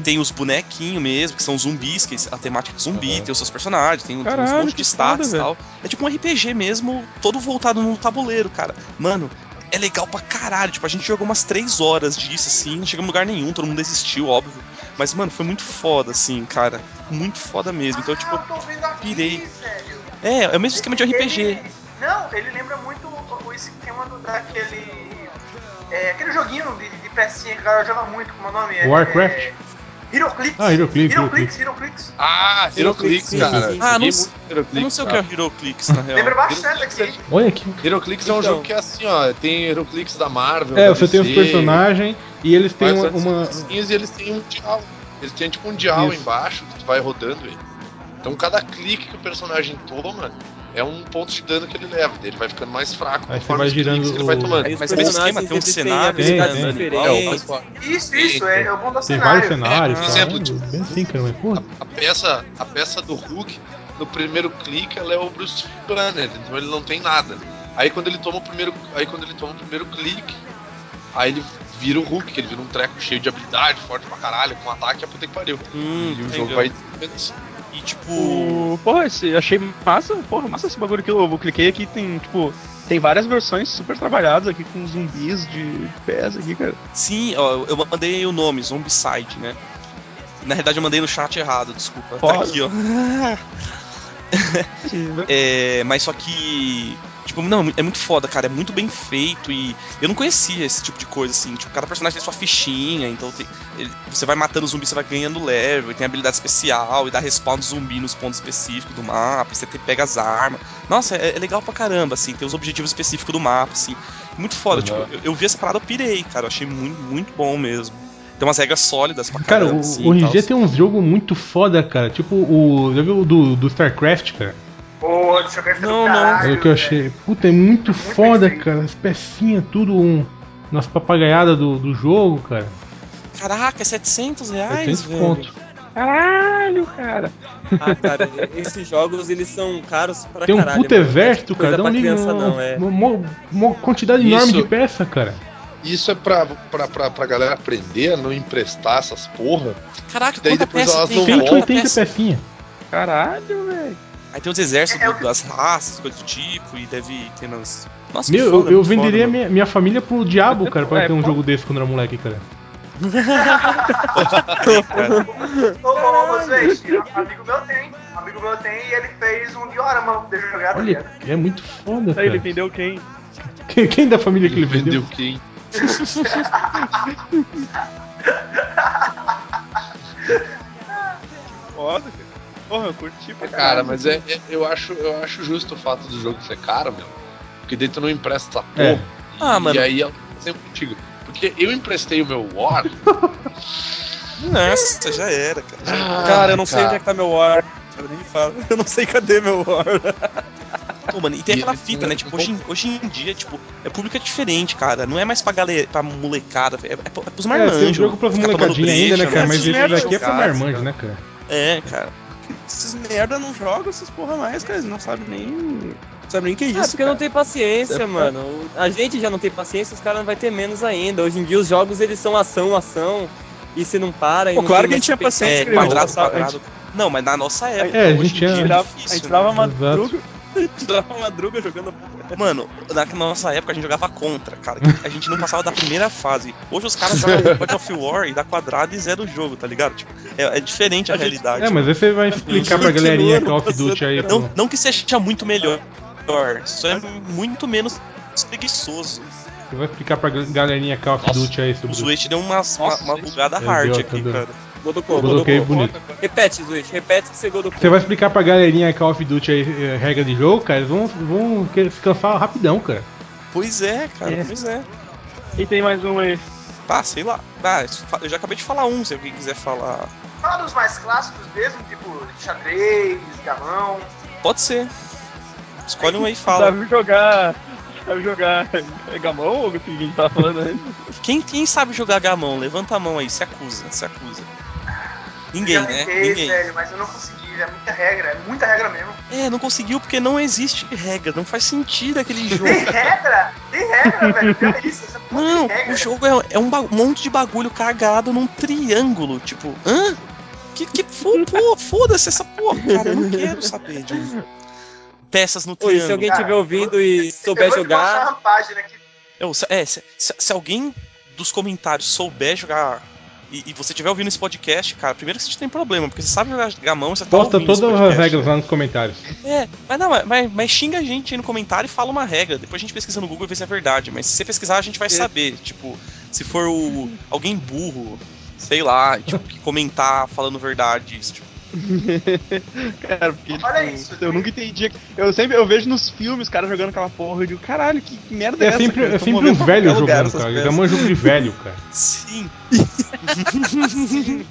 Tem os bonequinhos mesmo, que são zumbis, que a temática de zumbi, Uhum. tem os seus personagens, tem, tem uns Caralho, monte de stats e tal. É tipo um RPG mesmo, todo voltado no tabuleiro, cara. Mano, é legal pra caralho. Tipo, a gente jogou umas 3 horas disso, assim, não chegamos em lugar nenhum, todo mundo desistiu, óbvio. Mas, mano, foi muito foda, assim, cara. Muito foda mesmo. Então, tipo, ah, eu tô vendo aqui, pirei. velho. é, é o mesmo esquema de RPG. Ele- não, ele lembra muito o, o esquema do, daquele. É, aquele joguinho de pecinha que a galera joga muito, como é o nome? É, Warcraft? É, Heroclix. Ah, Heroclix, Heroclix, Heroclix. Ah, Heroclix, cara. sim, sim. Ah, não- Eu não sei o que é Heroclix, na real. Lembra bastante Heroclix aqui. Olha aqui. Heroclix é um Então. jogo que é assim, ó. Tem Heroclix da Marvel. É, da você tem os DC, personagens e eles têm uma. uma- e eles têm um dial. Eles têm tipo um dial Isso. embaixo que tu vai rodando ele. Então cada clique que o personagem toma é um ponto de dano que ele leva. Ele vai ficando mais fraco Aí você conforme vai os girando que ele vai o- tomando. Aí Mas tem esquema, tem um cenário, tem, tem. diferentes. É. Isso, isso, é, é o bom do Tem cenário. vários cenários, É, tá? exemplo, É, bem assim, cara, mas pô. A peça, a peça do Hulk, no primeiro clique, ela é o Bruce Banner, então ele não tem nada. Aí quando ele toma o primeiro, aí quando ele toma o primeiro clique, aí ele vira o Hulk, que ele vira um treco cheio de habilidade, forte pra caralho, com ataque a puta que pariu. Hum, e o jogo vai desenvolvendo assim. E tipo. O... Porra, esse, achei massa, porra, massa esse bagulho que eu, eu cliquei aqui, tem, tipo, tem várias versões super trabalhadas aqui com zumbis de pés aqui, cara. Sim, ó, eu mandei o nome, Zombicide, né? Na verdade eu mandei no chat errado, desculpa. Tá Foda. aqui, ó. É, mas só que. Tipo, não, é muito foda, cara. É muito bem feito e eu não conhecia esse tipo de coisa, assim. Tipo, cada personagem tem sua fichinha, então tem- ele- você vai matando o zumbi, você vai ganhando level, e tem habilidade especial, e dá respawn do zumbi nos pontos específicos do mapa, e você tem, pega as armas. Nossa, é, é legal pra caramba, assim, tem os objetivos específicos do mapa, assim. Muito foda, Uhum. tipo, eu, eu vi essa parada, eu pirei, cara. Eu achei muito, muito bom mesmo. Tem umas regras sólidas pra Cara, caramba, o, assim, o RG tem uns jogos muito foda, cara. Tipo o. Já viu o do, do StarCraft, cara? Pô, deixa eu ver Não, do não. caralho, É o que eu achei. Puta, é muito Muito foda, bem cara. As pecinhas, tudo um. Nas papagaiadas do, do jogo, cara. Caraca, é 700 reais, 700 velho. conto. Caralho, cara. Ah, cara, esses jogos eles são caros pra Tem um caralho. puta exército, é cara. Dá um criança, não, é. Uma, uma- quantidade enorme Isso. de peça, cara. Isso é pra, pra, pra, pra galera aprender a não emprestar essas porra. Caraca, Daí quanta depois peça elas tem, não cara? voltam. Quanta 180 peça? pecinhas. Caralho, velho. Aí tem os exércitos É, é do- das raças, coisas do tipo, e deve ter nas. Nossa, Meu, foda, eu, eu foda, venderia mano. minha, minha família pro diabo, cara, pra É, ter um pô. jogo desse quando era moleque, cara. Cara, Ô, ô, ô, gente, amigo meu tem. Amigo meu tem e ele fez um diorama poder jogar, tá Olha, ligado? é muito foda, Aí ele cara. vendeu quem? Quem, quem da família que ele vendeu? Vendeu quem? Foda, cara. Porra, eu curti pra Cara, caralho. mas é, é- eu, acho, eu acho justo o fato do jogo ser caro, meu. Porque daí tu não empresta essa É. porra. Ah, e mano. aí ela tá sempre contigo. Porque eu emprestei o meu War. Nossa, já era, cara. já era. Ah, Cara, eu não sei cara. onde é que tá meu War. Eu nem falo. Eu não sei cadê meu War. Pô, mano, e tem E aquela ele fita, né? um Tipo, hoje, em- hoje em dia, tipo, é público é diferente, cara. Não é mais pra galera, pra molecada, é, é, pra- é pros É, tem marmanjos. jogo tomando molecadinhas ainda, né, cara? Mas esse merda daqui é pra jogados, marmanjo, cara. né, cara? É, cara. Esses merda não jogam essas porra mais, cara. Eles não sabem nem. Não sabem nem o que é isso. Ah, porque não cara. tem paciência, É, mano. A gente já não tem paciência, os caras não vai ter menos ainda. Hoje em dia os jogos eles são ação, ação. E se não para. Pô, não claro que a gente tinha paciência, É, quadrado, quadrado. Não, mas na nossa época, É, a hoje gente em tinha- dia A é gente dava, difícil, a gente dava Exato. madruga. A gente dava madruga jogando. Mano, na nossa época a gente jogava contra, cara. A gente não passava da primeira fase. Hoje os caras jogam God of War e dá quadrado e zero o jogo, tá ligado? Tipo, é, é diferente a, A gente- realidade. É, mas aí você vai explicar pra galerinha Call of Duty aí. Não, não que seja muito melhor, só é muito menos preguiçoso. Você vai explicar pra galerinha Call of Duty aí O sobre Switch deu uma, uma gente. bugada Meu hard aqui, cara. Godocou, Coloquei Godocou. bonito. Repete, Zwitch, repete que você Godocou. Você vai explicar pra galerinha Call of Duty aí eh, regra de jogo, cara, eles vão, vão que- se cansar rapidão, cara. Pois é, cara, É. pois é. E tem mais um aí. Tá, sei lá. Ah, eu já acabei de falar um, se alguém quiser falar. Fala dos mais clássicos mesmo, tipo xadrez, gamão. Pode ser. Escolhe um aí e fala. Sabe jogar. Sabe jogar é gamão ou o que a gente tava falando antes? Quem, quem sabe jogar gamão? Levanta a mão aí, se acusa, se acusa. Ninguém, já né? tentei, Ninguém. velho, mas eu não consegui, é muita regra, é muita regra mesmo. É, não conseguiu porque não existe regra, não faz sentido aquele jogo. Tem regra? Tem regra, velho. Pior é isso, essa Não, tem regra. o jogo é, é um monte de bagulho cagado num triângulo. Tipo, hã? Que, que foda-se essa porra, cara. Eu não quero saber de peças no Oi, triângulo. se alguém estiver ouvindo e souber jogar, uma página aqui. Eu é, se, se- se alguém dos comentários souber jogar e, e você estiver ouvindo esse podcast, cara, primeiro que você tem problema, porque você sabe jogar gamão, você tá Posta ouvindo esse todas as regras lá nos comentários. É, mas não, mas, mas xinga a gente aí no comentário e fala uma regra. Depois a gente pesquisa no Google e vê se é verdade. Mas se você pesquisar, a gente vai saber. Tipo, se for o alguém burro, sei lá, tipo, que comentar falando verdade. isso, Tipo, Cara, porque Olha tipo, isso, eu nunca entendi. Eu sempre eu vejo nos filmes os caras jogando aquela porra e digo, caralho, que, que merda é, É essa? sempre, cara? é sempre qualquer lugar jogando, cara. peças. Gamão é jogo de velho, cara. sim.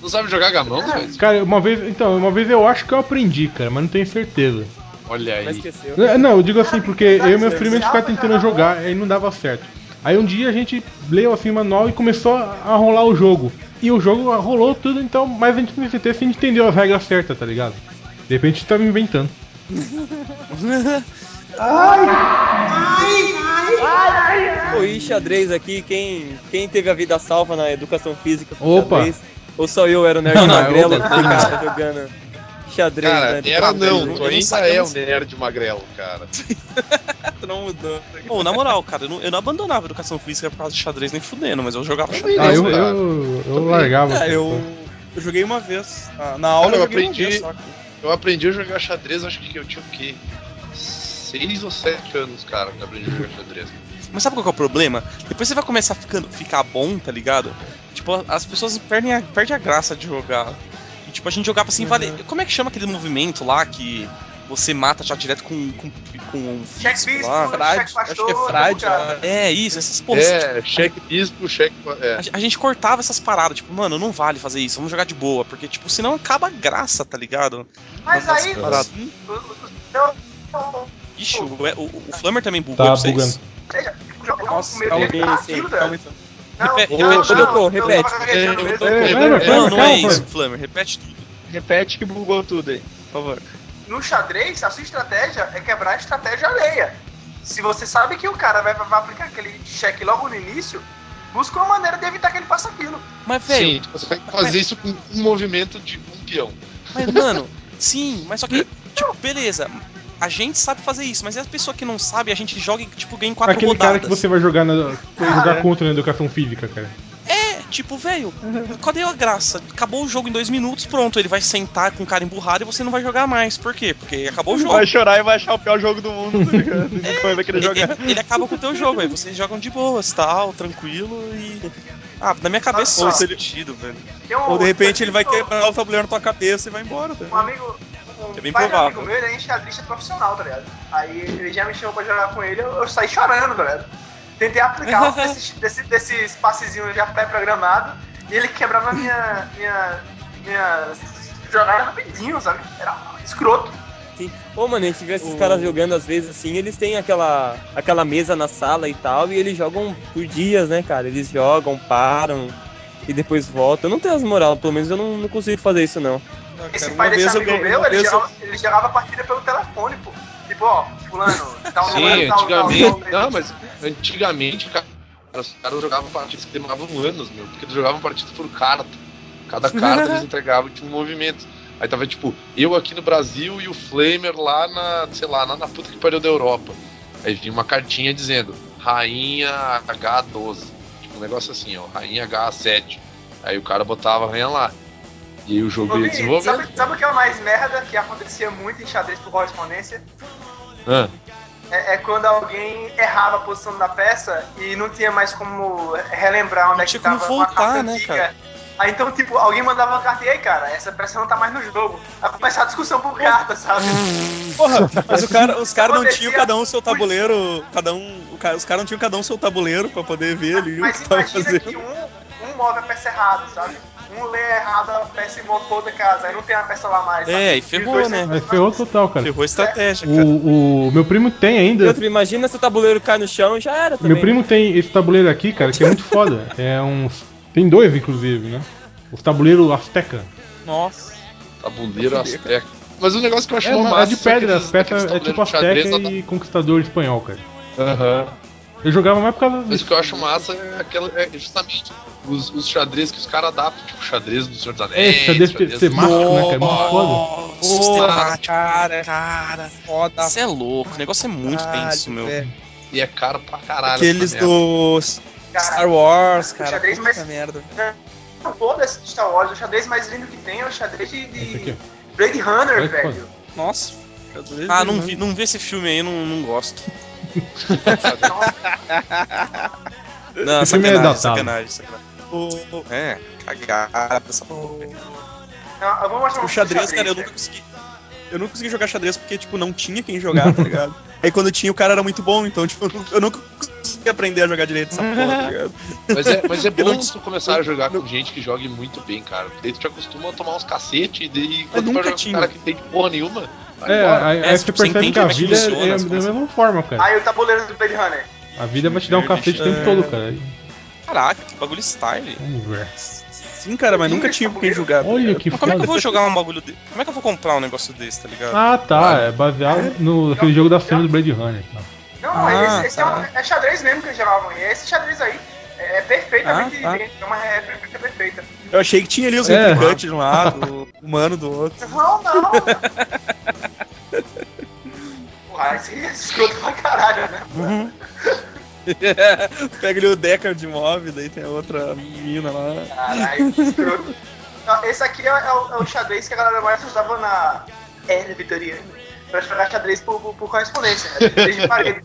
Não sabe jogar gamão, velho? Cara, uma vez. Então, uma vez eu acho que eu aprendi, cara, mas não tenho certeza. Olha aí. esqueceu. É, Não, eu digo assim, porque eu e meu primo a gente ficava tentando jogar jogar, aí não dava certo. Aí um dia a gente leu assim o manual e começou a rolar o jogo. E o jogo rolou tudo, então, mas a gente não se a gente entendeu as regras certas, tá ligado? De repente a gente tava inventando. Pô, e xadrez aqui, quem, quem teve a vida salva na educação física Opa. xadrez? Ou só eu era o nerd Não, não, magrelo que ficava jogando xadrez, Cara, né? era não, tu ainda é eu um nerd magrelo, cara. Tu não mudou. Pô, na moral, cara, eu não, eu não abandonava a educação física por causa de xadrez nem fudendo, mas eu jogava xadrez. Ah, eu, cara. eu, eu largava. É, eu, eu joguei uma vez. Ah, Na aula Cara, eu eu aprendi- vez. Eu aprendi a jogar xadrez, acho que eu tinha o quê? Seis ou sete anos, cara, que eu aprendi a jogar xadrez. Mas sabe qual que é o problema? Depois você vai começar a ficando, ficar bom, tá ligado? Tipo, as pessoas perdem a, perdem a graça de jogar. E tipo, a gente jogava assim, vale. Como é que chama aquele movimento lá que você mata já direto com, com, com um Check bispo lá? Frade, acho que é frade. ó. É, isso, essas porras. É, cheque bispo, cheque. É. A, a gente cortava essas paradas, tipo, mano, não vale fazer isso, vamos jogar de boa, porque, tipo, senão acaba a graça, tá ligado? Mas Nossa, aí, parado. o- o- Ixi, o, o, o Flammer também bugou, Tá não sei bugando. tipo, Nossa, sim, calma velho. aí. Não, Repete, não, ô, não, Doutor, repete. Não, é isso, Flamer. Repete tudo. Repete que bugou tudo aí, por favor. No xadrez, a sua estratégia é quebrar a estratégia alheia. Se você sabe que o cara vai, vai aplicar aquele cheque logo no início, busca uma maneira de evitar que ele faça aquilo. Mas, velho, Sim, tu consegue fazer isso com um movimento de um peão. Mas, mano, sim, mas só que, tipo, beleza. A gente sabe fazer isso, mas e a pessoa que não sabe, a gente joga e, tipo, ganha em quatro Aquele rodadas. cara que você vai jogar, na, Ah, jogar é. contra na educação física, cara. É, tipo, velho, cadê a graça? Acabou o jogo em dois minutos, pronto, ele vai sentar com o cara emburrado e você não vai jogar mais. Por quê? Porque acabou o jogo. Vai chorar e vai achar o pior jogo do mundo, tá ligado? Mais vai querer Ele, jogar. ele- ele acaba com o teu jogo, aí vocês jogam de boas, tal, tranquilo e. Ah, na minha cabeça Ou faz se ele- sentido, velho. Um- Ou de repente ele vai quebrar o tabuleiro na tua cabeça e vai embora. Tá? Um amigo, É bem pai de um provável. amigo meu, ele é enxadrista profissional, tá ligado? Aí ele já me chamou pra jogar com ele, eu, eu saí chorando, tá ligado? Tentei aplicar um desses, desse, desses passezinhos já pré-programado e ele quebrava minha, minha, minha jogada rapidinho, sabe? Era escroto. Sim. Ô, mano, a gente vê esses caras jogando às vezes assim, eles têm aquela, aquela mesa na sala e tal, e eles jogam por dias, né, cara? Eles jogam, param e depois voltam. Eu não tenho as moral, pelo menos eu não, não consigo fazer isso, não. Não, Esse cara, pai desse eu amigo ganhei- meu, ele vez eu- jogava, ele jogava a partida pelo telefone, pô. Tipo, ó, fulano, tá um Sim, número, tal, tal, antigamente. tal, Não, mas antigamente, cara, os caras jogavam partidas que demoravam anos, meu, porque eles jogavam partidas por carta. Cada carta eles entregavam de um movimento. Aí tava tipo, eu aqui no Brasil e o Flamer lá na, sei lá, lá na puta que pariu da Europa. Aí vinha uma cartinha dizendo, Rainha H12. Tipo, um negócio assim, ó, Rainha H7. Aí o cara botava a rainha lá. E o jogo Ô, ia Vini, desenvolvendo. sabe, sabe o que é o mais merda que acontecia muito em xadrez por correspondência? Ah, É, é quando alguém errava a posição da peça e não tinha mais como relembrar onde Não é que tinha como tava uma voltar, carta né, antiga. cara? Aí então, tipo, alguém mandava uma carta e aí, cara, essa peça não tá mais no jogo. Aí começar a discussão por carta, sabe? Porra, mas o cara, os caras não tinham cada um o seu tabuleiro, cada um, o cara, os caras não tinham cada um o seu tabuleiro pra poder ver ali o Mas que tava imagina fazendo. que um, um move a peça errada, sabe? Um lê errado a peça e monta outra casa, aí não tem a peça lá mais. sabe? É, e os ferrou, né? Mas ferrou total, cara. Ferrou a estratégia, cara. O, o meu primo tem E ainda. outro, imagina se o tabuleiro cai no chão e já era também. Meu primo tem esse tabuleiro aqui, cara, que é muito foda. É uns. Tem dois, inclusive, né? Os tabuleiros Azteca. Nossa. tabuleiro Azteca. Mas o negócio que eu acho É, é massa de são pedra, as peças aqueles é tipo de Azteca e Conquistador espanhol, cara. da- Aham. Eu jogava mais por causa Mas disso. o que eu acho massa é, aquela, é justamente os, os xadrez que os caras adaptam, tipo xadrez do Senhor dos Anéis. É, xadrez te- temático, né, cara? É muito foda. Sistemático. cara, cara, foda. Isso é louco, o negócio é muito Caralho, tenso, meu. velho. E é caro pra caralho. Aqueles do Cara, Star Wars, o cara. xadrez Puta mais- merda. todo esse de Star Wars, o xadrez mais lindo que tem é o xadrez de, de Blade Runner, que velho. Nossa. xadrez Ah, não vi, não vi esse filme aí, não, não gosto. Não, Esse filme é sacanagem, datado. sacanagem, sacanagem. O, o- É, cagada essa porra. o- Não, eu vou mostrar o xadrez, cara, eu nunca consegui. Eu nunca consegui jogar xadrez porque, tipo, não tinha quem jogar, tá ligado? Aí quando tinha, o cara era muito bom, então, tipo, eu nunca- consegui aprender a jogar direito essa porra, tá ligado? Mas é, mas é bom tu começar a jogar com gente que jogue muito bem, cara. Daí tu te acostuma a tomar uns cacete e daí quando tu nunca vai jogar com tinha. um cara que tem porra nenhuma, É, aí, É, se você percebe que a é vida é, é da mesma forma, cara. Aí o tabuleiro do Blade Runner. A vida vai te dar um cacete o tempo É. todo, cara. Caraca, que bagulho style. Vamos ver. Sim, cara, mas nunca tinha com quem jogar. Olha que Mas como é que eu vou jogar um bagulho desse? Como é que eu vou comprar um negócio desse, tá ligado? Ah, tá. É baseado no aquele jogo da cena do Blade Runner. Tá. Não, Ah, esse, esse é, tá. um, é xadrez mesmo que eles chamavam. E esse xadrez aí é perfeitamente Ah, tá. é uma réplica perfeita. Eu achei que tinha ali os É. replicantes de um lado, humano do outro. Não, não! Porra, esse é escroto pra caralho, né? Pega ali o Deckard de móvel, daí tem a outra mina lá. Caralho, que escroto. Não, Esse aqui é, é o, é o xadrez que a galera mais usava na era vitoriana. Pra jogar xadrez por, por, por correspondência, né? Xadrez de parede.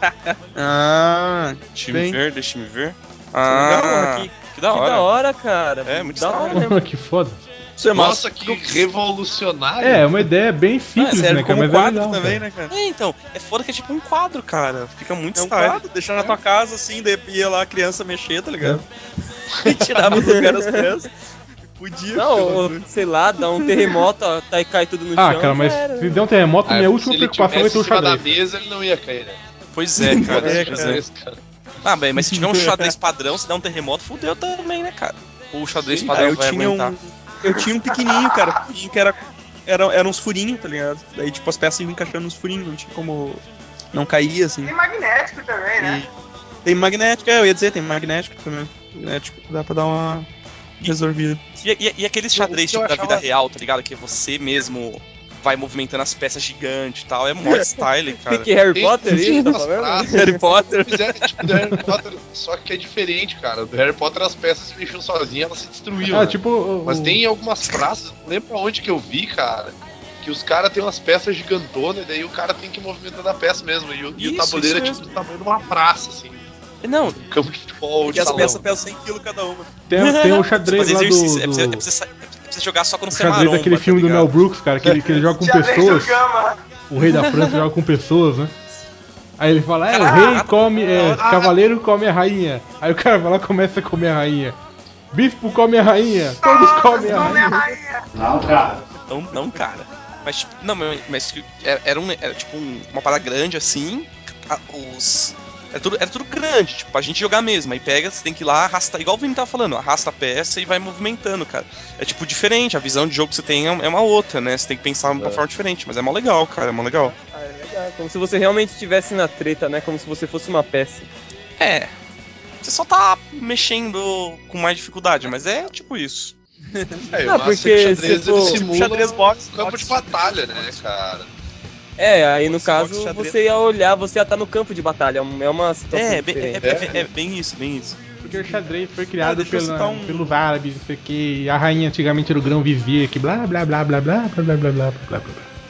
Ah, Deixa me ver, deixa me ver. Ah, aqui. que da Que hora. da hora, cara. É, muito da da hora hora. mesmo. que foda. Isso é massa. Nossa, que revolucionário. É, uma ideia bem simples, serve né, cara? como Mas é quadro legal, também, cara. né, cara? É, então, é foda que é tipo um quadro, cara. Fica muito É um style. quadro, deixar na tua casa assim, daí ia lá a criança mexer, tá ligado? E tirava do lugar as crianças. Podia. Não, ou, sei lá, dá um terremoto, ó, tá e cai tudo no Ah, chão. cara, mas era. se der um terremoto, Ah, minha se última ele preocupação tivesse ser o em cima da xadrez. mesa, ele não ia cair, né? Pois é, cara. É, cara. é. cara. Ah, bem, mas se tiver um xadrez padrão, se der um terremoto, fudeu também, né, cara? O xadrez Sim, padrão eu vai tinha aguentar. um. Eu tinha um pequenininho, cara. que era. Era, era uns furinhos, tá ligado? Daí, tipo, as peças iam encaixando nos furinhos, não tinha como. Não caía, assim. Tem magnético também, né? E tem magnético, é, eu ia dizer, tem magnético também. Magnético, dá pra dar uma resolvida. E, e, e aqueles xadrez tipo, da vida achava- real, tá ligado? Que você mesmo vai movimentando as peças gigantes e tal. É mó style, cara. Pique Harry Potter tem aí, tá praças, Harry Potter. Tipo Harry Potter, só que é diferente, cara. Do Harry Potter as peças se mexiam sozinhas, elas se destruíam. Ah, né? tipo. Mas o- tem algumas praças, não lembro onde que eu vi, cara, que os caras têm umas peças gigantonas e daí o cara tem que ir movimentando a peça mesmo. E o, e o Isso, tabuleiro isso é tipo do tamanho de uma praça, assim. Não, campo de futebol, de as salão. peças pesam 100 kg cada uma. Tem, tem o xadrez lá do. É, do- pra você, é, pra você, sa- é pra você jogar só quando o você é xadrez maromba, daquele tá filme do ligado? Mel Brooks, cara, que ele, que ele joga com pessoas. do. O rei da França joga com pessoas, né? Aí ele fala, é, o rei come. É, cavaleiro come a rainha. Aí o cara vai lá e começa a comer a rainha. Bispo come a rainha. Todos comem a Come a rainha. rainha. Não, não, cara. Mas, tipo, não, mas, mas era, era, um, era tipo um- uma parada grande assim. Os. Era tudo, era tudo grande, tipo, pra gente jogar mesmo. Aí pega, você tem que ir lá, arrasta, igual o Vini tava falando, arrasta a peça e vai movimentando, cara. É tipo diferente, a visão de jogo que você tem é é uma outra, né? Você tem que pensar de uma forma diferente, mas é mó legal, cara, é mó legal. Ah, é legal. Como se você realmente estivesse na treta, né? Como se você fosse uma peça. É. Você só tá mexendo com mais dificuldade, mas é tipo isso. É, o massa é porque que o xadrez se for- simula xadrez box, um campo box. de batalha, né, cara? É, aí no caso xadrez. você ia olhar, você ia estar no campo de batalha. É uma- É situação É, bem, é, é- é- é bem isso, bem isso. Porque o xadrez foi Ah, criado eu pela, um- pelos árabes, não sei o que. E a rainha antigamente era o grão vizia, que blá blá blá blá blá blá blá blá blá blá blá.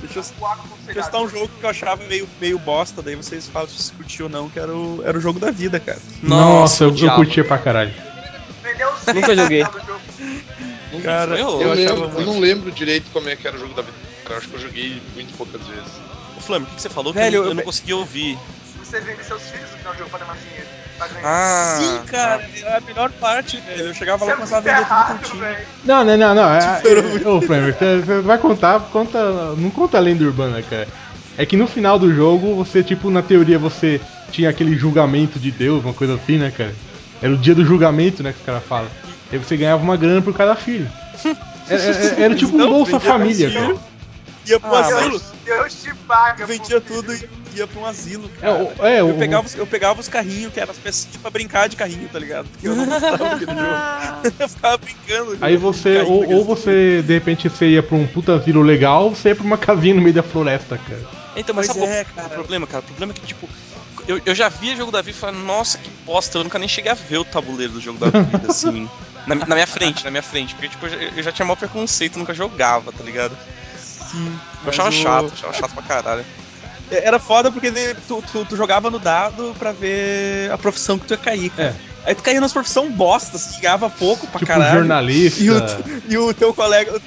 Deixa eu, O arco deixa eu citar um jogo que eu achava meio, meio bosta, daí vocês falam se curtiu ou não, que era o, era o jogo da vida, cara. Nossa, eu, eu odiava. curtia pra caralho. Nunca joguei. Cara, Eu, Eu, Eu lembro, muito. eu não lembro direito como é que era o jogo da vida. Eu acho que eu joguei muito poucas vezes. Ô, Flamengo, o que, você falou que Velho, eu, não- eu eu- não consegui ouvir? Você vende seus filhos no final do jogo pra mais dinheiro. Ganhar. Ah, Sim, cara, era a melhor parte, velho. Eu chegava lá e Isso começava a é vender tudo errado, eu tinha. velho. Não, não, não, não. É, é, ô, Flamer, você você vai contar, conta. Não conta a lenda urbana, cara. É que no final do jogo, você, tipo, na teoria, você tinha aquele julgamento de Deus, uma coisa assim, né, cara? Era o dia do julgamento, né, que os caras falam. E aí você ganhava uma grana por cada filho. Era, era- era tipo um Então, Bolsa Família, cara. Ia pro Ah, asilo, Deus, te paga. eu vendia tudo e ia pra um asilo, É, cara. o- é, Eu o- pegava, os, eu pegava os carrinhos, que eram as pecinhas pra brincar de carrinho, tá ligado? Porque eu não gostava daquele jogo. Eu ficava brincando. Aí você, ou, ou você, de repente, você ia pra um puta asilo legal, ou você ia pra uma casinha no meio da floresta, cara. Então, mas Pois sabe é, cara. o problema, cara? O problema é que, tipo, eu, eu já via jogo da vida e falei, nossa, que bosta, eu nunca nem cheguei a ver o tabuleiro do jogo da vida, assim. Na, na minha frente, na minha frente. Porque, tipo, eu já, eu já tinha maior preconceito, nunca jogava, tá ligado? Sim. Eu achava o- chato, achava chato pra caralho. Era foda porque tu, tu, tu jogava no dado pra ver a profissão que tu ia cair, cara. Aí tu caía nas profissão bosta, assim, ganhava pouco pra Tipo, caralho. jornalista. E o, e o teu colega.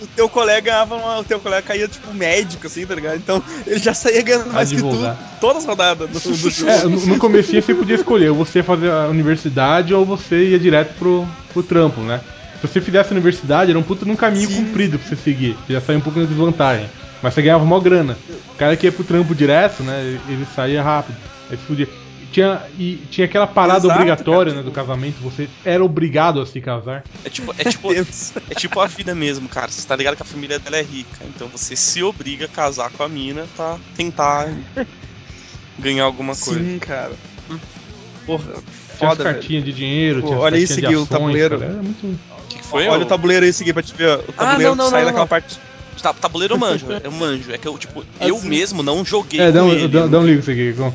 O teu colega ganhava uma, O teu colega caía, tipo, médico, assim, tá ligado? Então ele já saía ganhando mais que tu todas as rodadas do, do jogo. É, no, no comecinho você podia escolher, ou você ia fazer a universidade ou você ia direto pro, pro trampo, né? Se você fizesse a universidade, era um puta num caminho Sim. comprido pra você seguir. Você já saía um pouco na desvantagem. Mas você ganhava mó grana. O cara que ia pro trampo direto, né? Ele saía rápido. Aí você podia. Tinha, e tinha aquela parada Exato, obrigatória, cara, né, do tipo- casamento. Você era obrigado a se casar. É tipo, é tipo, é tipo a vida mesmo, cara. Você tá ligado que a família dela é rica, então você se obriga a casar com a mina pra tentar ganhar alguma coisa. Sim, cara. Porra, Tinha as foda, velho. cartinhas de dinheiro, Pô, tinha as olha aí, cartinhas de seguiu o tabuleiro. cara, Era muito... Foi? Olha o tabuleiro aí seguir pra te ver. O tabuleiro não, não, sai não, daquela não. parte. Ta- Tabuleiro eu manjo, eu manjo. É que eu, tipo, eu Assim. mesmo não joguei É, dá um, ele. dá, dá um ligo isso aqui. Com...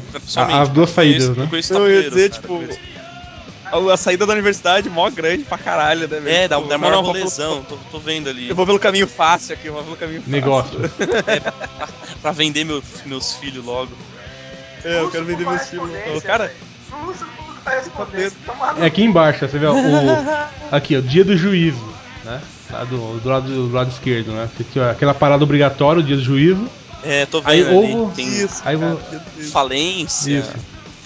as duas Eu saídas, né? Eu Eu ia dizer, cara, tipo, eu. A, a saída da universidade mó grande pra caralho, né, velho? É, dá, Tipo, dá não, maior rolezão, tô, tô vendo ali. Eu vou pelo caminho fácil aqui, eu vou pelo caminho fácil. Negócio. Pra vender meu- meus filhos logo. É, eu quero vender meus filhos. Ô, Cara, pra respondência. Toma É aqui embaixo, você vê ó, o. Aqui, ó, dia do juízo, né? Lá do, do, lado, do lado esquerdo, né? Aquela parada obrigatória, o dia do juízo. É, tô Aí vendo ali. ovo- Tem isso, Aí cara, vou- falência. Isso.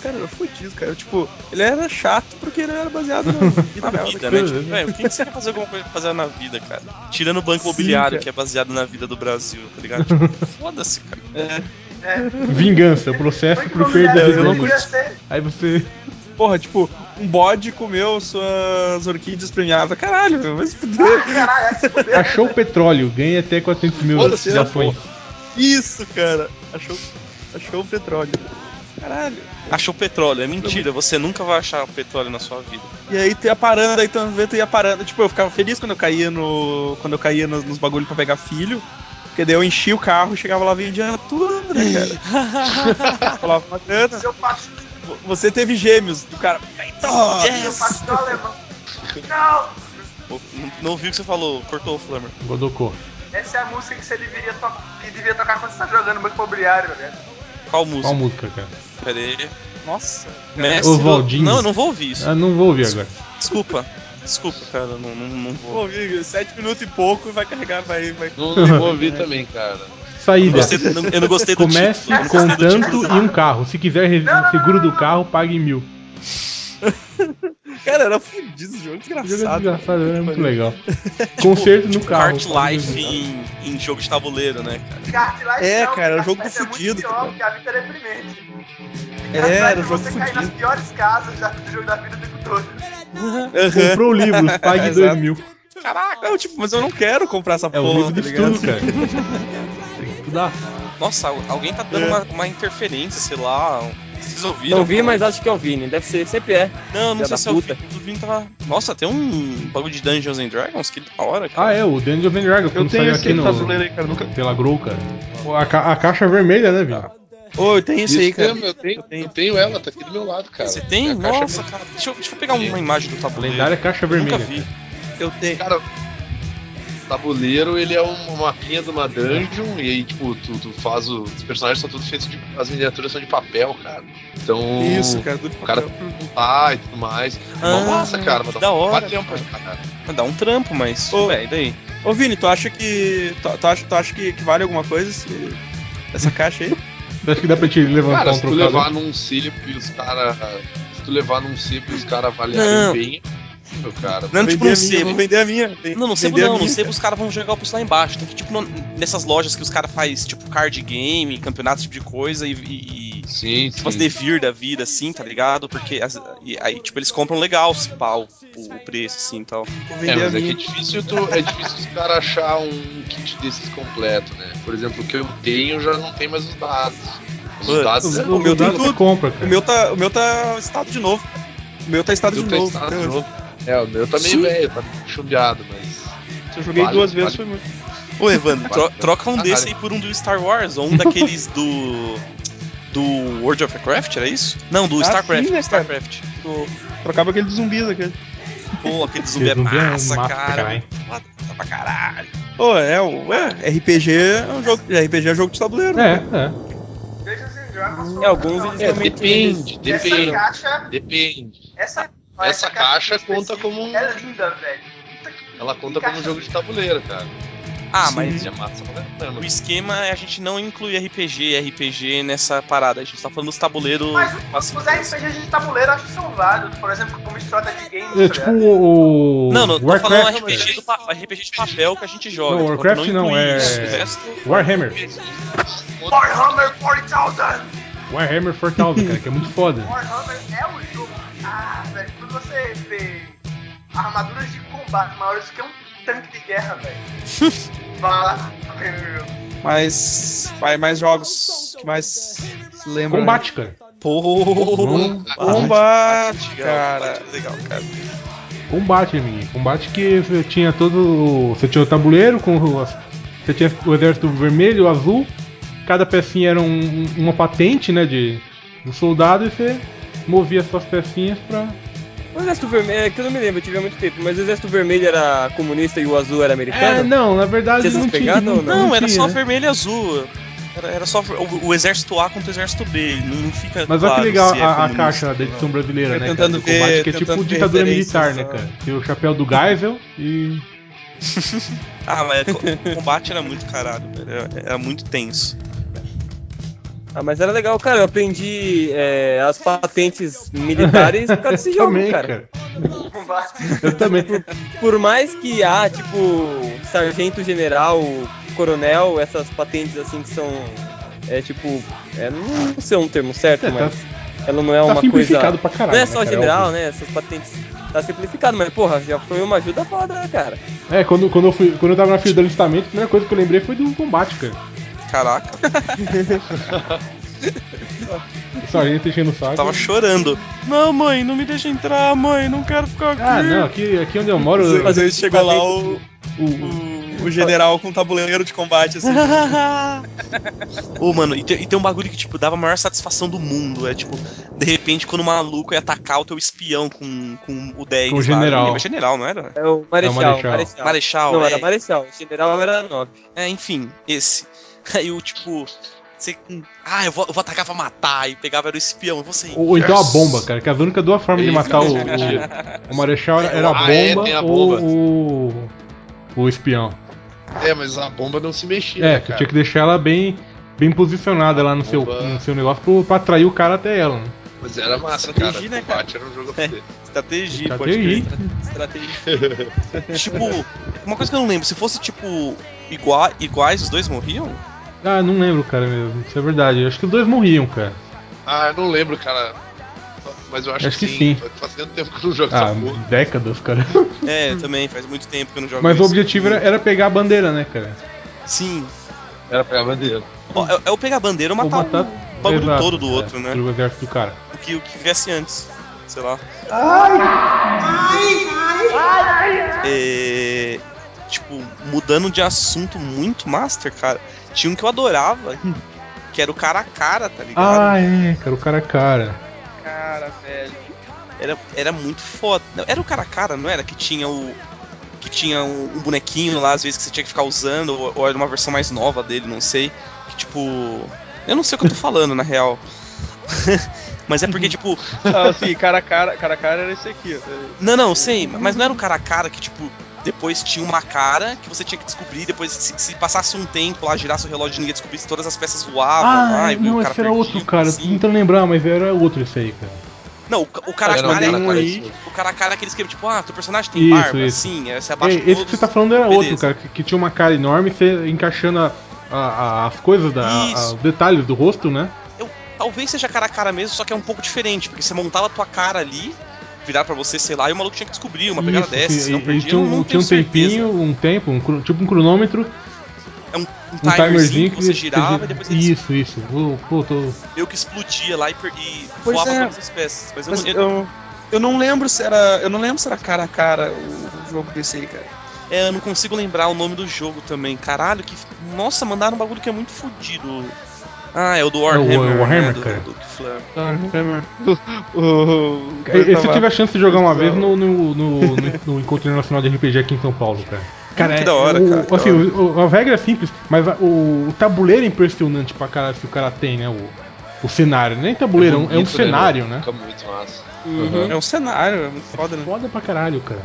Cara, eu fudido, cara. Tipo, ele era chato porque ele era baseado na vida Na vida, né? Tipo, velho, o que você quer fazer alguma coisa fazer na vida, cara? Tirando o banco Sim, imobiliário, cara. que é baseado na vida do Brasil, tá ligado? Tipo, foda-se, cara. É. Vingança, o processo eu podia ser. Aí você. Porra, tipo, um bode comeu suas orquídeas premiadas. Caralho, meu, vai se fuder. Caralho, vai se fuder. Achou o petróleo, ganha até 400 mil Foda-se, de né, ações. Isso, cara. Achou, achou o petróleo. Caralho. Achou petróleo, é mentira, você nunca vai achar petróleo na sua vida. E aí tu ia parando, aí tu tu ia parando. Tipo, eu ficava feliz quando eu caía no. Quando eu caía nos, nos bagulhos pra pegar filho. Porque daí eu enchia o carro e chegava lá vendia tudo, né, cara? Falava uma grana. Seu Você teve gêmeos do cara. alemão. Não! Não, não ouvi o que você falou, cortou o Flammer. Godocô. Essa é a música que você deveria, to que devia tocar quando você tá jogando banco imobiliário, velho. Qual Qual música? música, cara? Pera aí. Nossa. Mestre do- Oswaldinho. Não, eu não vou ouvir isso. Ah, não vou ouvir agora. Desculpa. Desculpa, cara, não, não, não vou. Pô, amigo, sete minutos e pouco e vai carregar, vai. vai... Não, não vou ouvir também, cara. Eu não Saída. gostei, não- eu não gostei do Comece título. eu com do tanto título. e um carro. Se quiser Não, seguro não, do carro, pague mil. Cara, era fudido esse jogo, O jogo é desgraçado. desgraçado, é muito legal. Concerto no carro. Kart Life em, em jogo de tabuleiro, né, cara? Kart Life É, não, cara, Kart o jogo Life é fudido, pior, cara. porque a vida é deprimente. É, era um jogo você cair nas fudido. piores casas já do jogo da vida o tempo todo. Aham. Comprou livros, pague Exato. dois mil. Caraca, eu, tipo, mas eu não quero comprar essa É o porra, livro tá de ligado? estudo, cara. Estudar. Nossa, al- alguém tá dando É. uma, uma interferência, sei lá. Vocês ouviram? Não vi, mas acho que é o Vini. Deve ser, sempre é. Não, não sei se é o puta. Vini. O Vini tava. Nossa, tem um bagulho de Dungeons and Dragons que da hora, cara. Ah, é, o Dungeons and Dragons, Eu tenho esse aqui no, tabuleiro aí, cara, nunca... pela Grow, cara. A, ca- a caixa vermelha, né, Vini? Ô, eu tenho Isso aí, cara. mesmo, eu tenho, Eu tenho. eu tenho ela, tá aqui do meu lado, cara. Você tem? É a caixa Nossa, cara. Deixa eu, deixa eu pegar uma imagem do tabuleiro. Lendária caixa Eu nunca vermelha. vi. Eu tenho. Cara, tabuleiro, ele é um mapinha de uma dungeon, e aí, tipo, tu, tu faz o. Os personagens são todos feitos de. As miniaturas são de papel, cara. Então. Isso, cara, do O cara ah, e tudo mais. Ah, Uma massa, cara. Dar da um hora, trabalhão pra caralho. Dá um trampo, mas. Ô. Véi, daí? Ô, Vini, tu acha que. Tu, tu acha, tu acha que, que vale alguma coisa esse- essa caixa aí? Eu Acho que dá pra te levantar Cara, um se tu levar num CIP e os caras. Se tu levar num CIP e os caras avaliarem bem, meu cara. Não, tipo minha, sebo. vou vender a minha. Não, sebo vender a não, no sebo os caras vão jogar o preço lá embaixo. Tem que, tipo, nessas lojas que os caras fazem, tipo, card game, campeonato, esse tipo de coisa, e, e, Sim, tipo, as sim. devir da vida, assim, tá ligado? Porque as- e aí, tipo, eles compram legal, se pá, o, o preço, assim, e tal. Vou É, mas é que é difícil, tu, é difícil os caras achar um kit desses completo, né? Por exemplo, o que eu tenho já não tem mais os dados. Os dados é O, O meu tudo. compra, O cara. meu tá, o meu tá estado de novo. O meu tá estado de tenho novo. estado até de hoje. novo. É, o meu tá meio Sim. velho, tá chumbeado, mas. Se eu joguei Vale, duas vezes vale. foi muito. Ô, Evandro, tro- troca um Caralho. desse aí por um do Star Wars, ou um daqueles do. Do World of Warcraft, era isso? Não, do Ah, StarCraft. sim, né? StarCraft. Do- Trocava aquele dos zumbis aquele. Pô, aquele zumbi é zumbi é massa, massa cara. Foda pra caralho. Pô, é, o é, RPG é um jogo. RPG é jogo de tabuleiro. É, né? é. É, alguns eles É, depende, Essa depende. caixa. Depende. Essa, Essa caixa conta como um- É linda, velho. Ela conta como um jogo de tabuleiro, cara. Ah, Sim. mas o esquema é a gente não incluir RPG, RPG nessa parada. A gente tá falando dos tabuleiros. Mas os RPGs de tabuleiro acho que são válidos, por exemplo, como Strategy Games, É tá tipo o. Não, não, tô Warcraft. falando RPG, do pa- RPG de papel que a gente joga. Não, Warcraft não, incluir é- isso. Warhammer. Warhammer 40,000! Warhammer 4000, cara, que é muito foda. Warhammer é o jogo. Ah, velho, quando você vê armaduras de combate maiores que um tanque de guerra, velho. O jogo. Mas. Vai mais jogos que mais se lembram. Combate, cara. Pô, Hum, combate, cara. Legal, cara. Combate, amiguinho. Combate que você tinha todo. o- Você tinha o tabuleiro com. o- Você tinha o exército vermelho, o azul. Cada pecinha era um- um- uma patente, né? De, do soldado e você movia suas pecinhas pra. O Exército Vermelho, é que eu não me lembro, eu tive há muito tempo, mas o Exército Vermelho era comunista e o azul era É, americano? não, na verdade Tinha não tinha. pegadas ou Não, era tinha, só né? vermelho e azul. Era, era só o, o exército A contra o exército B. Não, não fica. Mas olha claro que legal é a, a caixa da não. edição brasileira, né? tentando cara, combate, ver- que é tipo ditadura militar, né, ó. cara? Tem o chapéu do Geisel e. Ah, mas o combate era muito caralho, velho. Era, era muito tenso. Ah, mas era legal, cara. Eu aprendi é, as patentes militares por causa desse jogo, também, cara. Combate. Eu também. Por mais que há, tipo, sargento, general, coronel, essas patentes assim que são. É tipo. É, não sei um termo certo, É, tá- mas. Ela não é Tá uma simplificado coisa. pra caralho. Não é né, só cara? general, óbvio. né? Essas patentes. Tá simplificado, mas porra, já foi uma ajuda foda, né, cara? É, quando, quando, eu fui, quando eu tava na fila do alistamento, a primeira coisa que eu lembrei foi do combate, cara. Caraca, O sargento enchendo o saco. tava chorando. Não, mãe, não me deixa entrar, mãe, não quero ficar aqui. Ah, não, aqui, aqui onde eu moro. eu- Às vezes chegou lá o, o- o- general com um tabuleiro de combate, assim. Ô, mano, e tem, e tem um bagulho que, tipo, dava a maior satisfação do mundo. É tipo, de repente, quando o maluco ia atacar o teu espião com, com o 10. Com o lá, general. lembro, é general, não era? É o Marechal. É o Marechal. Marechal. Marechal, Não, é. era Marechal. O general era 9. É, enfim, esse. Aí o tipo. Você. Ah, eu vou, eu vou atacar pra matar. E pegava era o espião. e Você. ou então a bomba, cara. Que as únicas duas formas de matar o, o, o Marechal era, era a Ah, é, bomba a ou bomba. o, o espião. É, mas a bomba não se mexia, É, né, tu cara? tinha que deixar ela bem, bem posicionada lá no seu, no seu negócio pro, pra atrair o cara até ela. Né? Mas era massa, cara. Estratégia, né, O combate era um jogo a fuder. Estratégia, pode Estratégia. crer. Estratégia. Tipo, uma coisa que eu não lembro. Se fosse, tipo, igua, iguais, os dois morriam? Ah, não lembro, cara, mesmo. Isso é verdade. Eu acho que os dois morriam, cara. Ah, eu não lembro, cara. Mas eu acho, Acho que, que sim. sim. Faz tanto tempo que eu não jogo Ah, essa porra. décadas, cara. É, também, faz muito tempo que eu não jogo Mas o isso. objetivo era, era pegar a bandeira, né, cara? Sim. Era pegar a bandeira. Ó, É, é o pegar a bandeira ou Ou matar, matar- o bagulho Exato, todo do é, outro, né? Do exército do cara. O que, o que viesse antes. Sei lá. É, tipo, mudando de assunto muito master, cara. Tinha um que eu adorava, que era o cara a cara, tá ligado? Ah, é, cara, o cara a cara. Cara, velho. Era, era muito foda. Não, Era o cara a cara, não era? Que tinha o. Que tinha um, um bonequinho lá, às vezes, que você tinha que ficar usando, ou, ou era uma versão mais nova dele, não sei. Que tipo. Eu não sei o que eu tô falando, na real. Mas é porque, tipo, Ah, assim, cara a cara, cara a cara era esse aqui. Não, não, sei, mas não era o cara a cara que, tipo, depois tinha uma cara que você tinha que descobrir, depois se, se passasse um tempo lá, girasse o relógio e ninguém descobrisse, todas as peças voavam Ah, lá, e o não, cara esse era outro, cara. assim. Tô tentando lembrar, mas era outro esse aí, cara. Não, o, ca- o cara um cara, cara é- parecido. o cara a cara é aquele esquema, tipo, ah, teu personagem tem Isso, barba, isso. assim, é, você É, abaixa esse que você tá falando era Beleza. outro, cara, que, que tinha uma cara enorme, você encaixando a- a- a- as coisas, da, a- Isso. os detalhes do rosto, né? Talvez seja cara a cara mesmo, só que é um pouco diferente, porque você montava a tua cara ali, virar pra você, sei lá, e o maluco tinha que descobrir uma pegada Isso, dessa, sim, se não e perdia, tinha não, um, não tinha um tempinho, um tempo, um tipo um cronômetro, É um, um um timerzinho timerzinho que você girava e depois ele Isso, isso. Pô, pô, tô... meio que explodia lá e, per- e voava é. todas as peças. Mas, eu Mas não- eu, eu, eu não lembro se era. Eu não lembro se era cara a cara o, o jogo desse aí, cara. é, eu não consigo lembrar o nome do jogo também. Caralho, que. Nossa, mandaram um bagulho que é muito fodido. Ah, é o do É o- Warhammer. o Warhammer, né, do- cara. do- do Flam. O, o, o cara Esse eu tive a chance de jogar uma vez no, no, no, no- no Encontro Internacional de RPG aqui em São Paulo, cara. Cara, que é- da hora, o- cara, assim, da o- a regra é simples, mas o, o tabuleiro é impressionante pra caralho se o cara tem, né? O, o cenário. Nem tabuleiro, é um- é um bonito, cenário, né? Fica muito massa. Uhum. É um cenário, é muito foda, né? Foda pra caralho, cara.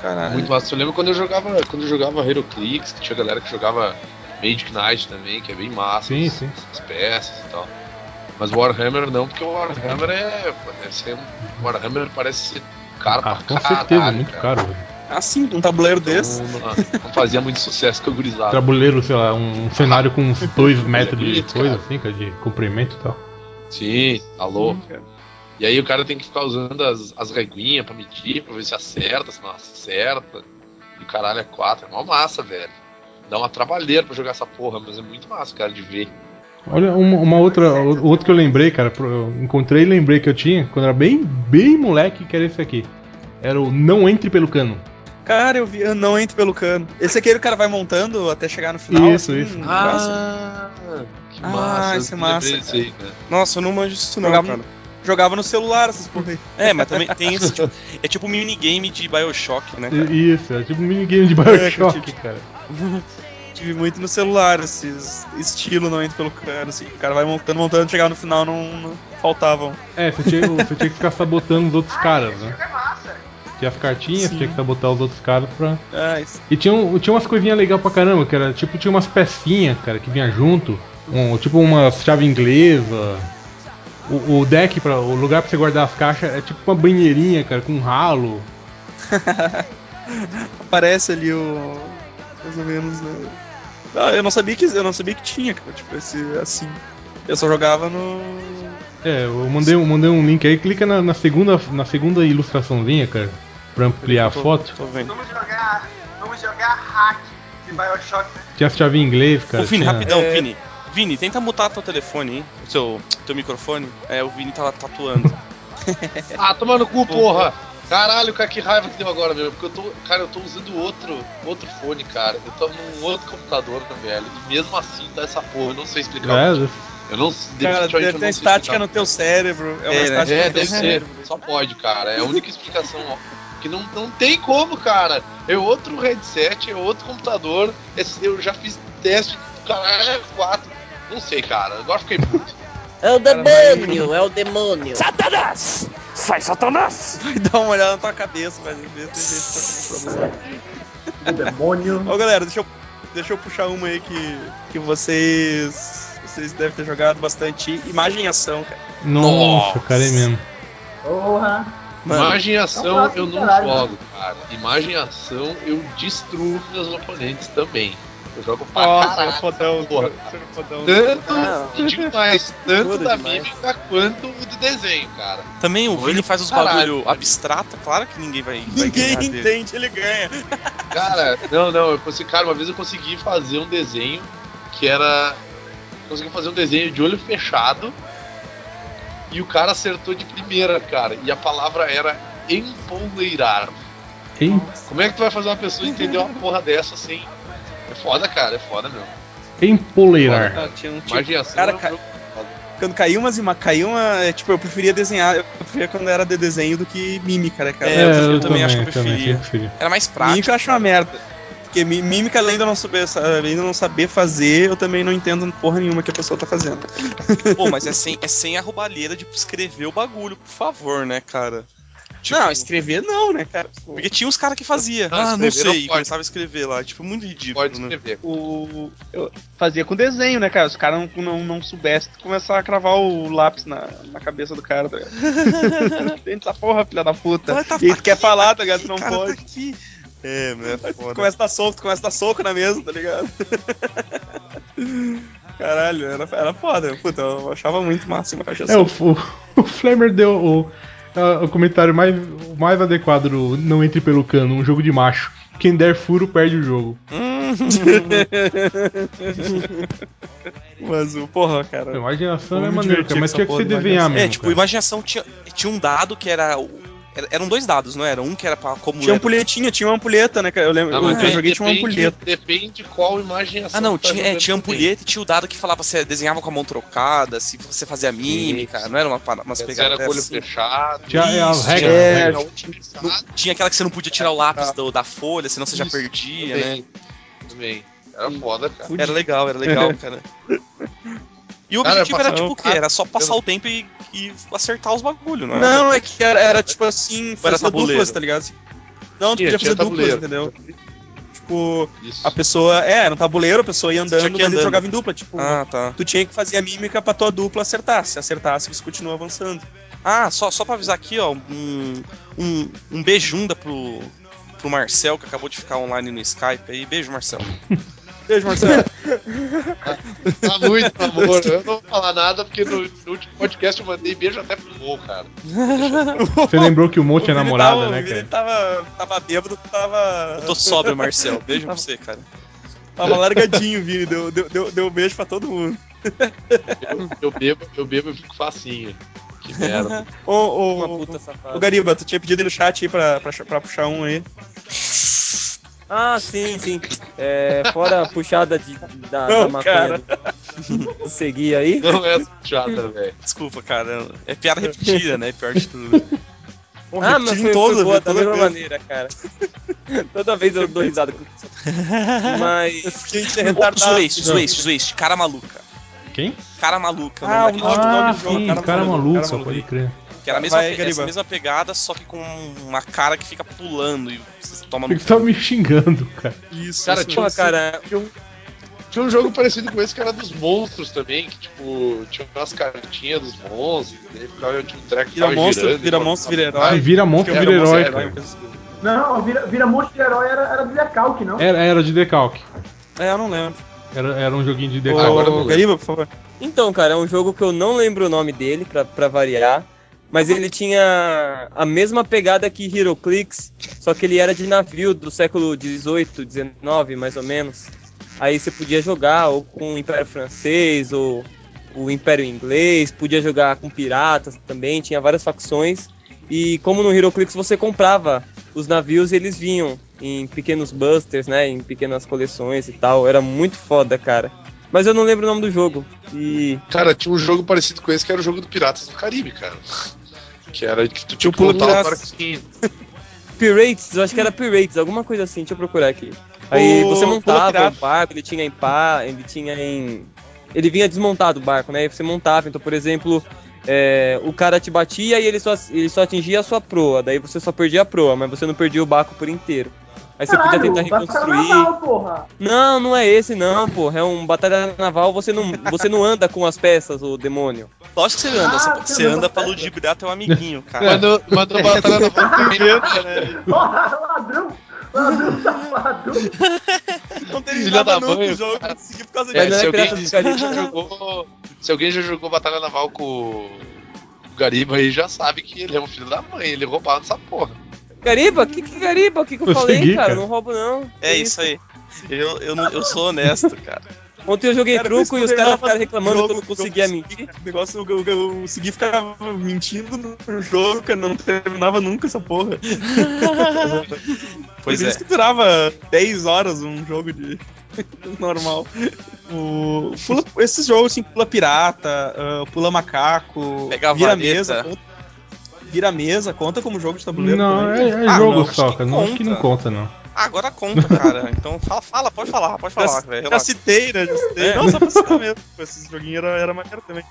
Caralho. Muito massa. Eu lembro quando eu jogava, quando eu jogava Heroclix, que tinha galera que jogava Magic Knight também, que é bem massa. Sim, as, sim. as peças e tal. Mas Warhammer não, porque o Warhammer é. Deve ser um, Warhammer parece ser caro Ah, pra com caralho. certeza, muito cara. caro. velho. Assim, um tabuleiro desse. Não, não- fazia muito sucesso com o gurizada. Tabuleiro, sei lá, um cenário com uns dois metros de bonito, coisa, cara. assim, cara, de comprimento e tal. Sim, alô. cara. E aí o cara tem que ficar usando as, as reguinhas pra medir, pra ver se acerta, se não acerta. E o caralho é quatro. É uma massa, velho. Dá uma trabalheira pra jogar essa porra, mas é muito massa, cara, de ver. Olha, uma, uma outra, o- outro que eu lembrei, cara, eu encontrei e lembrei que eu tinha, quando era bem, bem moleque, que era esse aqui. Era o Não Entre Pelo Cano. Cara, eu vi, eu não entro pelo cano. Esse aqui é o cara vai montando até chegar no final. Isso, assim, isso. um negócio. Ah, que Ah, massa. esse é massa, aí. Nossa, eu não manjo isso não, Jogava, cara. Jogava no celular essas porra aí. É, mas também tem esse tipo, É tipo um minigame de Bioshock, né, cara? Isso, é tipo um minigame de É, Bioshock, que eu cara. Tive muito no celular, esses estilo não entro pelo cano, assim. O cara vai montando, montando, chegar no final não, não faltavam. É, você tinha, você tinha que ficar sabotando os outros caras, né? É massa. Tinha as cartinhas, Sim. tinha que sabotar os outros caras pra. Ah, isso. E tinha, um- tinha umas coisinhas legais pra caramba, que era tipo, tinha umas pecinhas, cara, que vinha junto. Um, tipo uma chave inglesa. O, o deck, pra, o lugar pra você guardar as caixas é tipo uma banheirinha, cara, com um ralo. Aparece ali o. Mais ou menos, né? Ah, eu não sabia que eu não sabia que tinha, cara, tipo, esse assim. Eu só jogava no. É, eu mandei, eu mandei um link aí, clica na, na segunda, na segunda ilustraçãozinha, cara, pra ampliar a Tô- foto. Tô vendo. Vamos jogar. Vamos jogar hack de Bioshock, né? Tinha as chaves em inglês, cara. Ô, Vini, tinha- rapidão, É. Vini. Vini, tenta mutar teu telefone, hein? O seu, teu microfone. É, o Vini tá lá tatuando. Ah, toma no cu, porra! Caralho, cara, que raiva que deu agora, meu. Porque eu tô. Cara, eu tô usando outro, outro fone, cara. Eu tô num outro computador, velho. E mesmo assim dá essa porra. Eu não sei explicar. É, Eu não Cara, deve ter estática no teu cérebro. É uma É, né? estática É, no teu deve ser. cérebro. Só pode, cara. É a única explicação. ó. Que não, não tem como, cara. É outro headset, é outro computador. Esse- eu já fiz teste. Caralho, é 4. Não sei, cara. Agora fiquei puto. É o demônio, é o demônio. Satanás! Sai, Satanás! Vai dar uma olhada na tua cabeça, vai ver se tem problema. O demônio. Ô galera, deixa eu, deixa eu puxar uma aí que, que vocês. Vocês devem ter jogado bastante. Imagem e ação, cara. Nossa, cara, é mesmo. Porra. Mano, Imagem e ação clássico eu não jogo, cara. Imagem e ação eu destruo meus oponentes também. Eu jogo pra Nossa, caralho. fodão, porra. fodão. Tanto, Não. e digo mais, tanto Tudo da demais. mímica quanto o do desenho, cara. Também o Vini faz os caralho, bagulho abstrato, claro que ninguém vai, vai Ninguém dele. entende, ele ganha. Cara, não, não, eu consegui, cara, uma vez eu consegui fazer um desenho que era. Consegui fazer um desenho de olho fechado e o cara acertou de primeira, cara. E a palavra era empoleirar. Como é que tu vai fazer uma pessoa entender uma porra dessa sem. É foda, cara, é foda mesmo. Empoleirar. Ah, tinha um tipo, Imagem e ação cara, ca- foda. quando caiu umas ima caiu uma. é, Tipo, eu preferia desenhar. Eu preferia quando era de desenho do que mímica, né, cara? É, eu- eu também acho que eu também preferia. preferia. Era mais prático. mímica eu acho uma merda. Porque mí- mímica, além de eu não saber, além de não saber fazer, eu também não entendo porra nenhuma que a pessoa tá fazendo. Pô, mas é sem, é sem a roubalheira de escrever o bagulho, por favor, né, cara? Tipo, Não, escrever não, né, cara? Porque tinha uns caras que fazia. Não, ah, não não sei, pode. começava a escrever lá. Tipo, muito ridículo, Pode né? escrever. O. Eu fazia com desenho, né, cara? Se o cara não, não, não soubesse, tu começar a cravar o lápis na, na cabeça do cara, tá ligado? Essa porra, filha da puta. Tá- e tá tu quer aqui, falar, tá tá ligado? aqui, Tu não cara, pode. Tá aqui. É, né, Tu foda. começa a dar soco, tu começa a dar soco na mesa, tá ligado? Caralho, era, era foda. Puta, eu achava muito massa imagem É, o, o, o Flamer deu o, o comentário mais, mais adequado do Não Entre Pelo Cano, um jogo de macho. Quem der furo perde o jogo. Mas porra, cara. A imaginação é maneiro, cara, mas tinha que de desenhar mesmo. É, tipo, cara. imaginação tinha, tinha um dado que era o, Era- eram dois dados, não era? Um que era pra como Tinha ampulhetinha, tinha uma ampulheta, né? Eu lembro, Não, eu, mas eu é, joguei tinha uma depende- ampulheta. Depende qual imagem Ah, não, tá tinha, é, tinha ampulheta e tinha o dado que falava se desenhava com a mão trocada, se você fazia mímica, não era uma, umas pegadas era olho assim. fechado. Tinha é, as Isso, regras. é, as regras. Não- tinha aquela que você não podia tirar o lápis do- da folha, senão você já Isso, perdia, né? Também. Também. Era foda, cara. Era legal, era legal, cara. E o Cara, objetivo era tipo o quê? Era só passar o tempo e, e acertar os bagulhos, não era? Não, é que era, era tipo assim, era fazia tabuleiro? duplas, tá ligado? Não, tu Tinha, podia fazer duplas, entendeu? Tipo, Isso. a pessoa. É, era um tabuleiro, a pessoa ia andando, mas ele andando. jogava em dupla. Tipo, Ah, tá. tu tinha que fazer a mímica pra tua dupla acertar. Se acertasse, você continua avançando. Ah, só, só pra avisar aqui, ó, um, um, um beijunda pro, pro Marcel, que acabou de ficar online no Skype aí. Beijo, Marcel. Beijo, Marcelo. Tá muito amor. Eu não vou falar nada porque no, no último podcast eu mandei beijo até pro gol, cara. Você lembrou que o Mo tinha namorada, tava, né, cara? tava, tava bêbado, tava. Eu tô sóbrio, Marcel. Beijo pra você, cara. Tava largadinho, Vini. Deu, deu, deu, deu beijo pra todo mundo. Eu, eu bebo, eu bebo e fico facinho. Que merda. Ô, ô, Uma ô, ô, Gariba, tu tinha pedido aí no chat aí pra, pra, pra puxar um aí. Ah, sim, sim. É, fora a puxada de, da, Não, da maconha cara. do- seguir aí. Não é puxada, velho. Desculpa, cara. É piada repetida, né? Pior de tudo. Ah, mas foi, toda, foi boa velho, da mesma vez. maneira, cara. Toda vez eu dou risada com isso. Mas. Fiquei Ô, retardado. Zoeste, Zoeste, Zoeste. Cara maluca. Quem? Cara maluca. Ah, o nome, jogo. o nome Ah, do jogo, sim, cara cara maluco. pode crer. Que era a mesma, pe- essa mesma pegada, só que com uma cara que fica pulando e você toma no tá me xingando, cara? Isso, Cara, isso tinha Porra, um- cara, Tinha um jogo parecido com esse que era dos monstros também, que tipo, tinha umas cartinhas dos monstros, e aí ficava tipo, um treco Vira monstro, girando, vira e monstro, vira herói. Ah, vira monstro, vira monstro, herói. Não, vira, vira monstro de herói era, era do decalque, não? Era, era de decalque. É, eu não lembro. Era, era um joguinho de Ô, decalque. agora eu não Gariba, por favor. Então, cara, é um jogo que eu não lembro o nome dele, pra, pra variar. Mas ele tinha a mesma pegada que Heroclix, só que ele era de navio do século XVIII, XIX, mais ou menos. Aí você podia jogar ou com o Império Francês, ou o Império Inglês, podia jogar com piratas também, tinha várias facções. E como no Heroclix você comprava os navios eles vinham em pequenos busters, né, em pequenas coleções e tal. Era muito foda, cara. Mas eu não lembro o nome do jogo. E Cara, tinha um jogo parecido com esse que era o jogo do Piratas do Caribe, cara. Que era que tu tinha que Pula lutar o Piratas. barquinho. Pirates, eu acho que era Pirates, alguma coisa assim, deixa eu procurar aqui. Aí O você montava o barco, ele tinha em pá, ele tinha em. Ele vinha desmontado o barco, né? Aí você montava, então, por exemplo, é, o cara te batia e ele só, ele só atingia a sua proa, daí você só perdia a proa, mas você não perdia o barco por inteiro. Aí você podia tentar Batalha reconstruir. Naval, porra. Não, não é esse não, porra. É um batalha naval, você não, você não anda com as peças, o demônio. Lógico que você anda, Ah, você, você anda pra ludibriar teu amiguinho, cara. Mas no, mas no Batalha Naval também, Porra, ladrão. Ladrão safado. Não Filha terminava da nunca mãe, o jogo, cara. consegui por causa É, disso. se, é se alguém já jogou, se alguém já jogou Batalha Naval com o Gariba aí, já sabe que ele é um filho da mãe, ele roubava essa porra. Gariba? Que que Gariba? O que, que eu, Eu falei, segui, cara? cara. Não roubo, não. É Que isso aí. Eu, eu, não, eu sou honesto, cara. Ontem eu joguei Cara, truco e os caras ficaram reclamando jogo, que eu não conseguia jogo, mentir. O negócio, eu, eu, eu segui ficava mentindo no jogo, cara, não terminava nunca essa porra. Pois Por é. isso que durava 10 horas um jogo de normal. O, pula- esses jogos assim, pula pirata, ah, pula macaco, Pega a vira vareta. mesa, conta, vira mesa, conta como jogo de tabuleiro Não, também. é, é Ah, jogo não, só, cara. Não acho que não conta. não. Ah, agora conta, cara. Então fala, fala, pode falar, pode falar, velho. Já citei, né? Já citei. É. Não, só pra citar mesmo. Esse joguinho era, era maneiro também.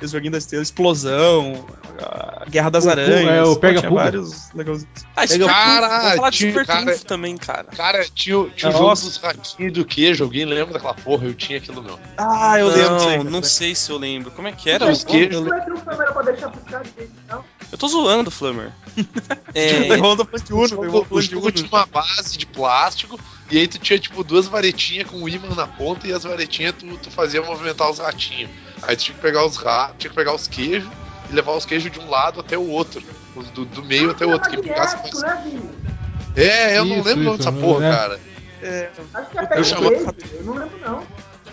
Esse joguinho da estrela, Explosão, a Guerra das O- o- Aranhas. é, o pô, Pega Puga. vários legalzinhos. Ah, Cara, vamos falar de Super cara- Trunfo também, cara. Cara, tinha, o- tinha o jogo Nossa. dos ratinhos do queijo, alguém lembra daquela porra? Eu tinha aquilo meu. Ah, eu lembro disso aí. Não, não sei se eu lembro. Como é que era? Mas o que-? Não é era pra deixar gente, não. Eu tô zoando, Flammer. É, Plante O jogo, tem o jogo tinha uma base de plástico e aí tu tinha tipo duas varetinhas com imã na ponta e as varetinhas tu, tu fazia movimentar os ratinhos. Aí tu tinha que pegar os ra tinha que pegar os queijos e levar os queijos de um lado até o outro. Do, do meio até o outro. Que ficasse magnético, mais... né? É, eu não Isso, lembro o nome isso, dessa porra, é. cara. É, Acho que Eu três, eu não lembro não.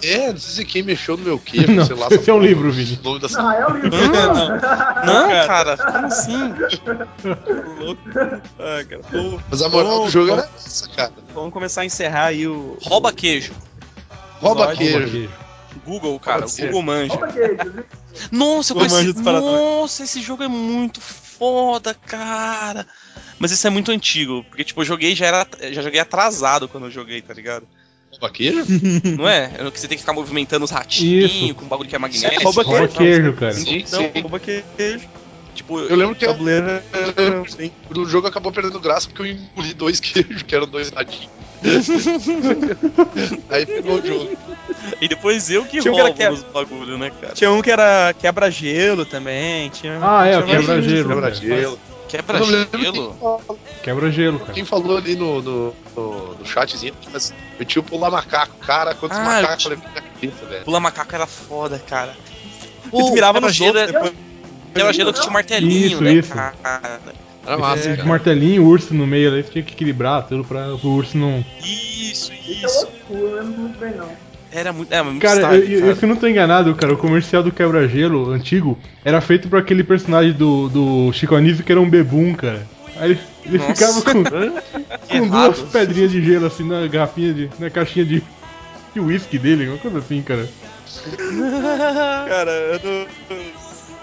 É, não sei se quem mexeu no meu queijo, Não, sei lá. esse é um porra, livro, o Vini. nome dessa- Ah, é o livro. Não, cara, como assim? louco. Ah, cara. Mas a moral Vamos- do jogo era essa, cara. vamos começar a encerrar aí o. Rouba queijo. Rouba Rouba queijo. Google, cara. Google manja. Nossa, eu conheci... Nossa, esse jogo é muito foda, cara. Mas isso é muito antigo, porque tipo, eu joguei já era já joguei atrasado quando eu joguei, tá ligado? Rouba queijo? Não é? É que você tem que ficar movimentando os ratinhos Isso. com um bagulho que é magnético. rouba Rouba queijo, cara. Sim, Então, sim. rouba queijo. Tipo, Eu lembro que Tabuleiro. Sim. o jogo acabou perdendo graça porque eu engoli dois queijos, que eram dois ratinhos. Aí pegou o jogo. e depois eu que Tinha roubo que é- os bagulho, né, cara? Tinha um que era quebra-gelo também. Tinha, Ah, é, o quebra-gelo. Quebra-gelo. Quebra gelo. Quebra gelo, cara. Quem falou ali no, no, no, no chatzinho, mas eu tinha o pular macaco. Cara, quantos Ah, macacos eu levei na cabeça, velho. Pula macaco era foda, cara. E tu mirava nos quebra-gelo outros é- depois. Quebra-gelo que tinha um martelinho, Isso, né, isso. cara? Era massa, Esse cara. martelinho, o urso no meio ali, você tinha que equilibrar tudo pra o urso não. Isso, Isso é eu não lembro muito bem, não. Era muito, é, muito Cara, style, eu, cara. eu, se eu não tô enganado, cara, o comercial do quebra-gelo antigo era feito pra aquele personagem do, do Chico Anísio que era um bebum, cara. Aí ele, ele ficava com, com duas pedrinhas de gelo assim na garrafinha de. na caixinha de. de whisky dele, uma coisa assim, cara. Cara, anos,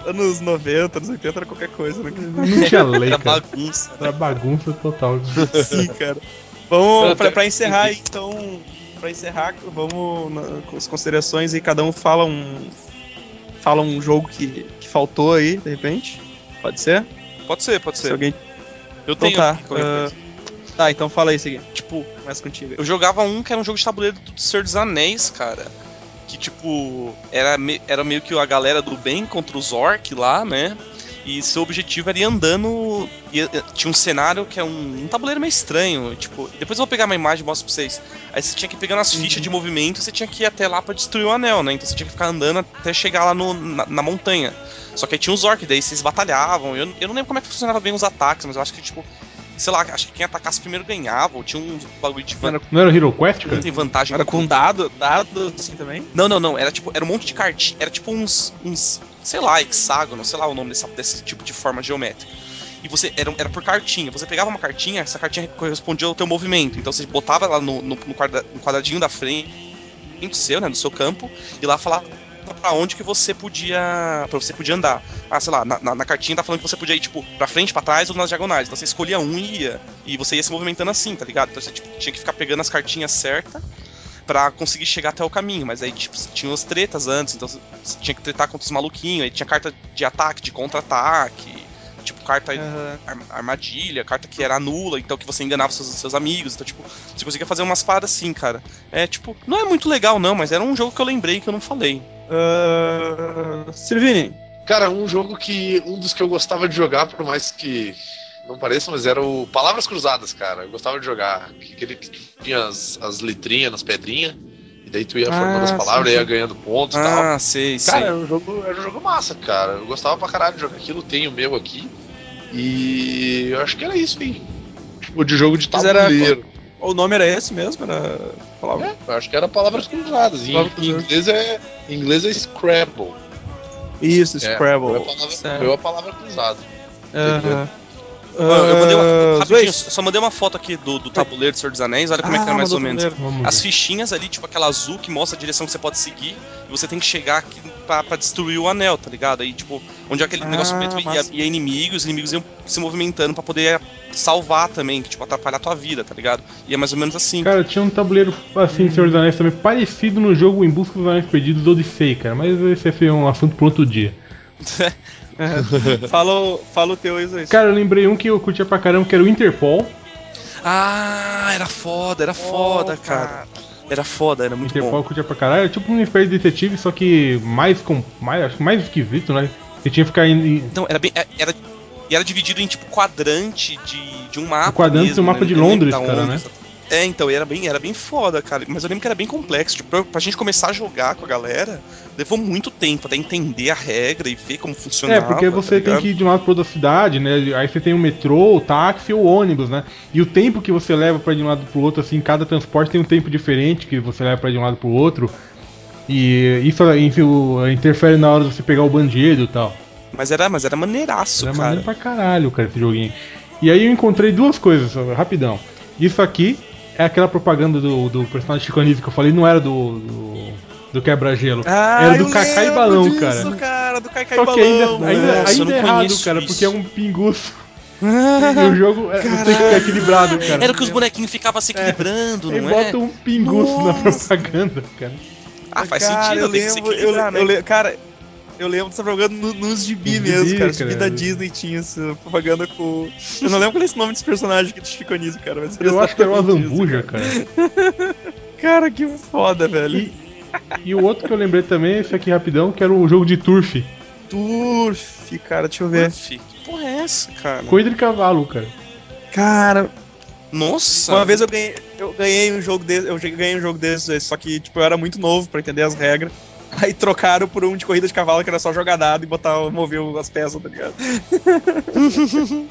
anos 90, anos 80 era qualquer coisa, né? Não tinha lei, Era cara. bagunça. Era bagunça total. Sim, cara. Vamos, Eu pra, até- pra encerrar aí, então. Pra encerrar, vamos na- com as considerações e cada um fala um. Fala um jogo que, que faltou aí, de repente. Pode ser? Pode ser, pode Se ser. alguém. Eu Então tenho tá. coisa. tá, então fala aí, seguinte. Tipo, Começa contigo. eu jogava um que era um jogo de tabuleiro do Senhor dos Anéis, cara. Que, tipo, era, me- era meio que a galera do bem contra os orc lá, né? E seu objetivo era ir andando. ia- tinha um cenário que é um, um tabuleiro meio estranho. Tipo, depois eu vou pegar uma imagem e mostro pra vocês. Aí você tinha que ir pegando as fichas de movimento e você tinha que ir até lá pra destruir o anel, né? Então você tinha que ficar andando até chegar lá no- na, na montanha. Só que aí tinha os orcs, daí vocês batalhavam. Eu, eu não lembro como é que funcionava bem os ataques, mas eu acho que, tipo, sei lá, acho que quem atacasse primeiro ganhava, ou tinha um bagulho de van- Não era Hero Quest, cara? tem vantagem. Era com dado, dado assim também? Não, não, não. Era tipo, era um monte de cartinha. Era tipo uns, uns, sei lá, hexágono, sei lá o nome dessa, desse tipo de forma geométrica. E você era, era por cartinha. Você pegava uma cartinha, essa cartinha correspondia ao teu movimento. Então você botava lá no, no, no quadra- no quadradinho da frente seu, né, do seu campo, e lá falava pra onde que você podia. para você podia andar. Ah, sei lá, na, na, na cartinha tá falando que você podia ir, tipo, pra frente, pra trás ou nas diagonais. Então você escolhia um e ia. E você ia se movimentando assim, tá ligado? Então você tipo, tinha que ficar pegando as cartinhas certas pra conseguir chegar até o caminho. Mas aí, tipo, tinha umas tretas antes, então você tinha que tretar contra os maluquinhos. Aí tinha carta de ataque, de contra-ataque. Tipo, carta ar- armadilha, carta que era nula, então que você enganava seus, seus amigos. Então, tipo, você conseguia fazer umas paradas assim, cara. É, tipo, não é muito legal não, mas era um jogo que eu lembrei que eu não falei. Uh, Silvini. Cara, um jogo que. Um dos que eu gostava de jogar, por mais que não pareça, mas era o Palavras Cruzadas, cara. Eu gostava de jogar. Aquele que tinha as, as letrinhas nas pedrinhas. E daí tu ia formando as Ah, palavras sim, e ia sim. ganhando pontos e tal. Ah, sei, sei. Cara, era um, jogo, era um jogo massa, cara. Eu gostava pra caralho de jogar aquilo, tenho o meu aqui. E eu acho que era isso aí. Tipo, de jogo de Mas era- tabuleiro. O nome era esse mesmo? Era. Palavra. É, eu acho que era palavras cruzadas. Em, Palavras em inglês é. Em inglês é Scrabble. Isso, É, Scrabble. Meu é a palavra, meu é a palavra cruzada. Aham. Eu mandei uma, Ah, rapidinho, só mandei uma foto aqui do, do tabuleiro do Senhor dos Anéis, olha como é que Ah, era mais ou menos. As fichinhas ali, tipo aquela azul que mostra a direção que você pode seguir, e você tem que chegar aqui pra, pra destruir o anel, tá ligado? Aí, tipo, onde é aquele Ah, negócio preto ia, ia inimigo, os inimigos iam se movimentando pra poder salvar também, que, tipo, atrapalhar a tua vida, tá ligado? E é mais ou menos assim. Cara, tinha um tabuleiro assim, Senhor dos Anéis também, parecido no jogo Em Busca dos Anéis Perdidos Odyssey, cara. Mas esse ser um assunto pro outro dia. fala, o- fala o teu aí. Cara, eu lembrei um que eu curtia pra caramba, que era o Interpol. Ah, era foda, era foda, Oh, cara. Era foda, era muito Interpol eu bom. curtia pra caralho. Era tipo uma espécie de detetive, só que mais com. Mais, acho que mais esquisito, né? Você tinha que ficar indo. Então, era bem. Era, e era dividido em tipo quadrante de, de um mapa. O quadrante mesmo, do mapa né? de Londres, cara, né? exato. É, então, era bem, era bem foda, cara. Mas eu lembro que era bem complexo. Tipo, pra, pra gente começar a jogar com a galera, levou muito tempo até entender a regra e ver como funcionava. É, porque você tá tem que ir de uma lado pra outra cidade, né? Aí você tem o metrô, o táxi ou o ônibus, né? E o tempo que você leva pra ir de um lado pro outro, assim, cada transporte tem um tempo diferente que você leva pra ir de um lado pro outro. E isso enfim, interfere na hora de você pegar o bandido e tal. Mas era, mas era maneiraço, Era cara. maneiro pra caralho, cara, esse joguinho. E aí eu encontrei duas coisas, rapidão. Isso aqui é aquela propaganda do, do personagem Chico Anísio que eu falei, não era do. do, do quebra-gelo. Ah, era do Cacá e Balão, disso, cara. cara. Do Cacá Só e que ainda, Balão. ainda, Nossa, eu ainda não é errado, cara, isso. porque é um pinguço. e o jogo é, tem que ter equilibrado, cara. Era que os bonequinhos ficavam se equilibrando, Aí não é? bota um pinguço na Nossa. propaganda, cara. Ah, faz Cara, sentido, eu tem que se lembro, eu, né? eu lembro, cara, eu lembro dessa propaganda no- nos gibi Nos mesmo, gibi, cara. Os gibi cara. da Disney tinha essa propaganda com. Eu não lembro qual é esse nome desse personagem que Chico Anísio, cara. Mas Eu acho que era o isso, Azambuja, cara. Cara, que foda, velho. E, e o outro que eu lembrei também esse aqui rapidão, que era o jogo de Turf. Turf, cara, deixa eu ver. Turf? Que porra é essa, cara? Corrida de cavalo, cara. Cara, Nossa! uma vez eu ganhei, eu ganhei um jogo desse, eu ganhei um jogo desse, só que tipo eu era muito novo pra entender as regras. Aí trocaram por um de corrida de cavalo que era só jogar dado e botar, mover as peças, tá ligado?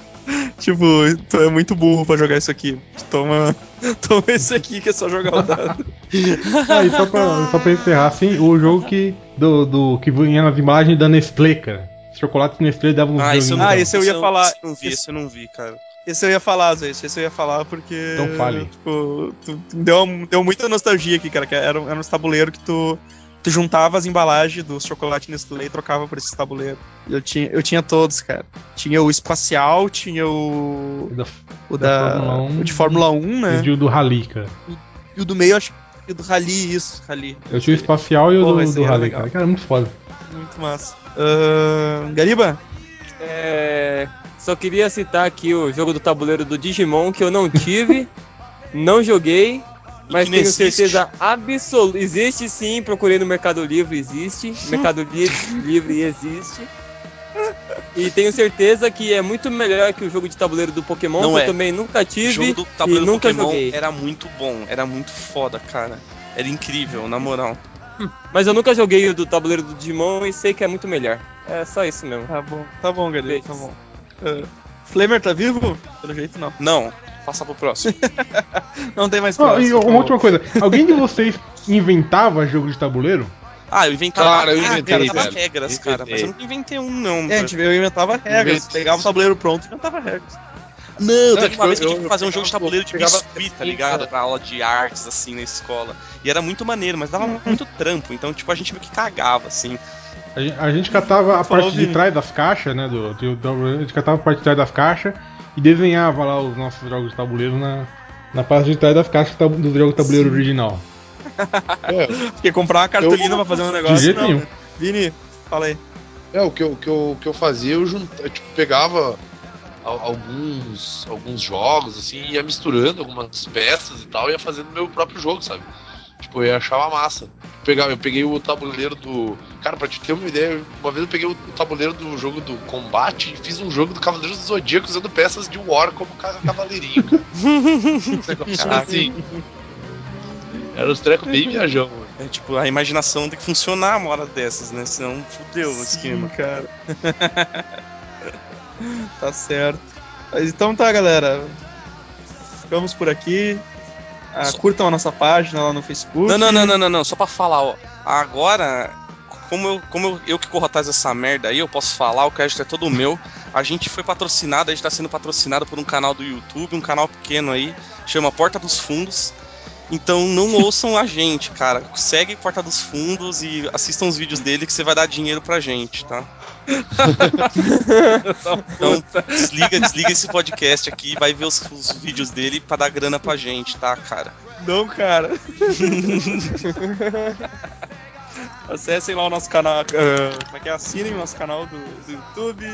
tipo, tu é muito burro pra jogar isso aqui. Toma, toma esse aqui que é só jogar o dado. Ah, e só pra, só pra encerrar, assim, o jogo que, do, do, que vinha nas imagens da Nestlé, cara. Os chocolates Nestlé davam uns Ah, esse eu Ah, esse eu ia eu- falar. esse eu não vi, esse eu não vi, cara. Esse eu ia falar, Zé, esse eu ia falar porque. Então fale. Tipo, tu, tu deu, deu muita nostalgia aqui, cara. Que era, era uns tabuleiros que tu, tu juntava as embalagens dos chocolates Nestlé e trocava por esses tabuleiros. Eu tinha, eu tinha todos, cara. Tinha o espacial, tinha o. Da- O da da. Fórmula 1. O de Fórmula 1, né? E o do Rally, cara. E o do meio, acho que o do Rally, isso, Rally. Eu tinha o espacial e o Porra, do, do era Rally, legal. cara. Cara, muito foda. Muito massa. Ahn, Gariba? É, só queria citar aqui o jogo do tabuleiro do Digimon que eu não tive, não joguei, mas tenho existe. certeza absoluta. Existe sim, procurei no Mercado Livre, existe. Mercado Li- Livre existe. E tenho certeza que é muito melhor que o jogo de tabuleiro do Pokémon, Não que é. eu também nunca O tive jogo do e tabuleiro do nunca Pokémon joguei. era muito bom, era muito foda, cara. Era incrível, na moral. Mas eu nunca joguei o do tabuleiro do Digimon e sei que é muito melhor. É só isso mesmo. Tá bom, tá bom, Beijos. tá bom. Ah, Flamer tá vivo? Pelo jeito não. Não, passa pro próximo. Não tem mais Ah, próximo, e por uma última coisa. Alguém de vocês inventava jogo de tabuleiro? Ah, eu inventava, Cara, eu ah, inventei, inventava velho. regras, Inventei. cara. Mas eu nunca inventei um, não. É, tipo, eu inventava regras, Inventei. pegava o tabuleiro pronto e inventava regras. Não, Não, tipo, uma vez que eu eu- tive que fazer um jogo de tabuleiro de pegava- biscuit, tá ligado? Pra aula de artes, assim, na escola. E era muito maneiro, mas dava muito trampo. Então, tipo, a gente meio que cagava, assim. A gente, a gente catava a Falou, parte de trás das caixas, né? Do, do- do- a gente catava a parte de trás das caixas e desenhava lá os nossos jogos de tabuleiro na, na parte de trás das caixas do jogo de tabuleiro original. É, Porque comprar uma cartolina Eu- pra fazer um negócio. jeito não, nenhum. Vini, fala aí. É, o que eu, que eu, que eu fazia, eu juntava, tipo, pegava al- alguns, alguns jogos, assim, ia misturando algumas peças e tal, e ia fazendo meu próprio jogo, sabe? Tipo, eu achava massa. Pegava, eu peguei o tabuleiro do. Cara, pra te ter uma ideia, uma vez eu peguei o tabuleiro do jogo do combate e fiz um jogo do Cavaleiros do Zodíaco usando peças de War como ca- cavaleirinho, cara. Um assim. Era os trecos bem viajão, mano. É, tipo, a imaginação tem que funcionar uma hora dessas, né? Senão fudeu o esquema. cara. tá certo. Mas então tá, galera. Ficamos por aqui. Ah, Curtam a nossa página lá no Facebook. Não, não, não, não, não, não. Só pra falar, ó. Agora, como eu, como eu, eu que corro atrás dessa merda aí, eu posso falar, o crédito é todo meu. A gente foi patrocinado, a gente tá sendo patrocinado por um canal do YouTube, um canal pequeno aí, chama Porta dos Fundos. Então não ouçam a gente, cara. Segue Porta dos Fundos e assistam os vídeos dele que você vai dar dinheiro pra gente, tá? Então desliga, desliga esse podcast aqui e vai ver os, os vídeos dele pra dar grana pra gente, tá, cara? Não, cara. Acessem lá o nosso canal. ah, como é que é? Assinem o nosso canal do, do YouTube.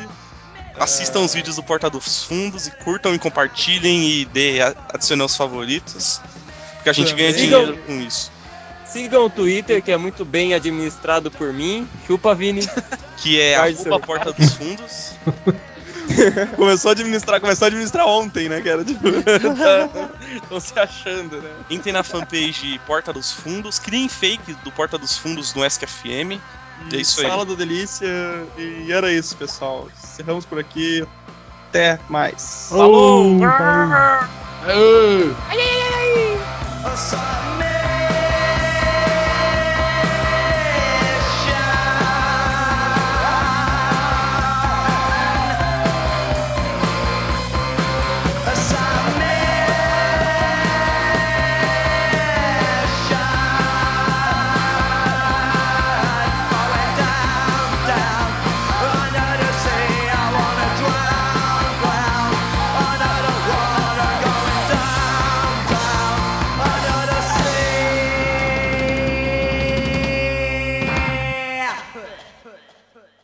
Assistam os vídeos do Porta dos Fundos e curtam e compartilhem e dê, adicionem aos favoritos. Porque a gente Também. ganha dinheiro com isso. Sigam o Twitter, que é muito bem administrado por mim. Chupa, Vini. Que é seu- Porta dos Fundos. Começou a administrar, começou a administrar ontem, né, cara? Tipo, estão se achando, né? Entrem na fanpage Porta dos Fundos. Criem fake do Porta dos Fundos no SKFM. É isso aí. Sala do Delícia. E era isso, pessoal. Encerramos por aqui. Até mais. Falou! Oh! A Sunday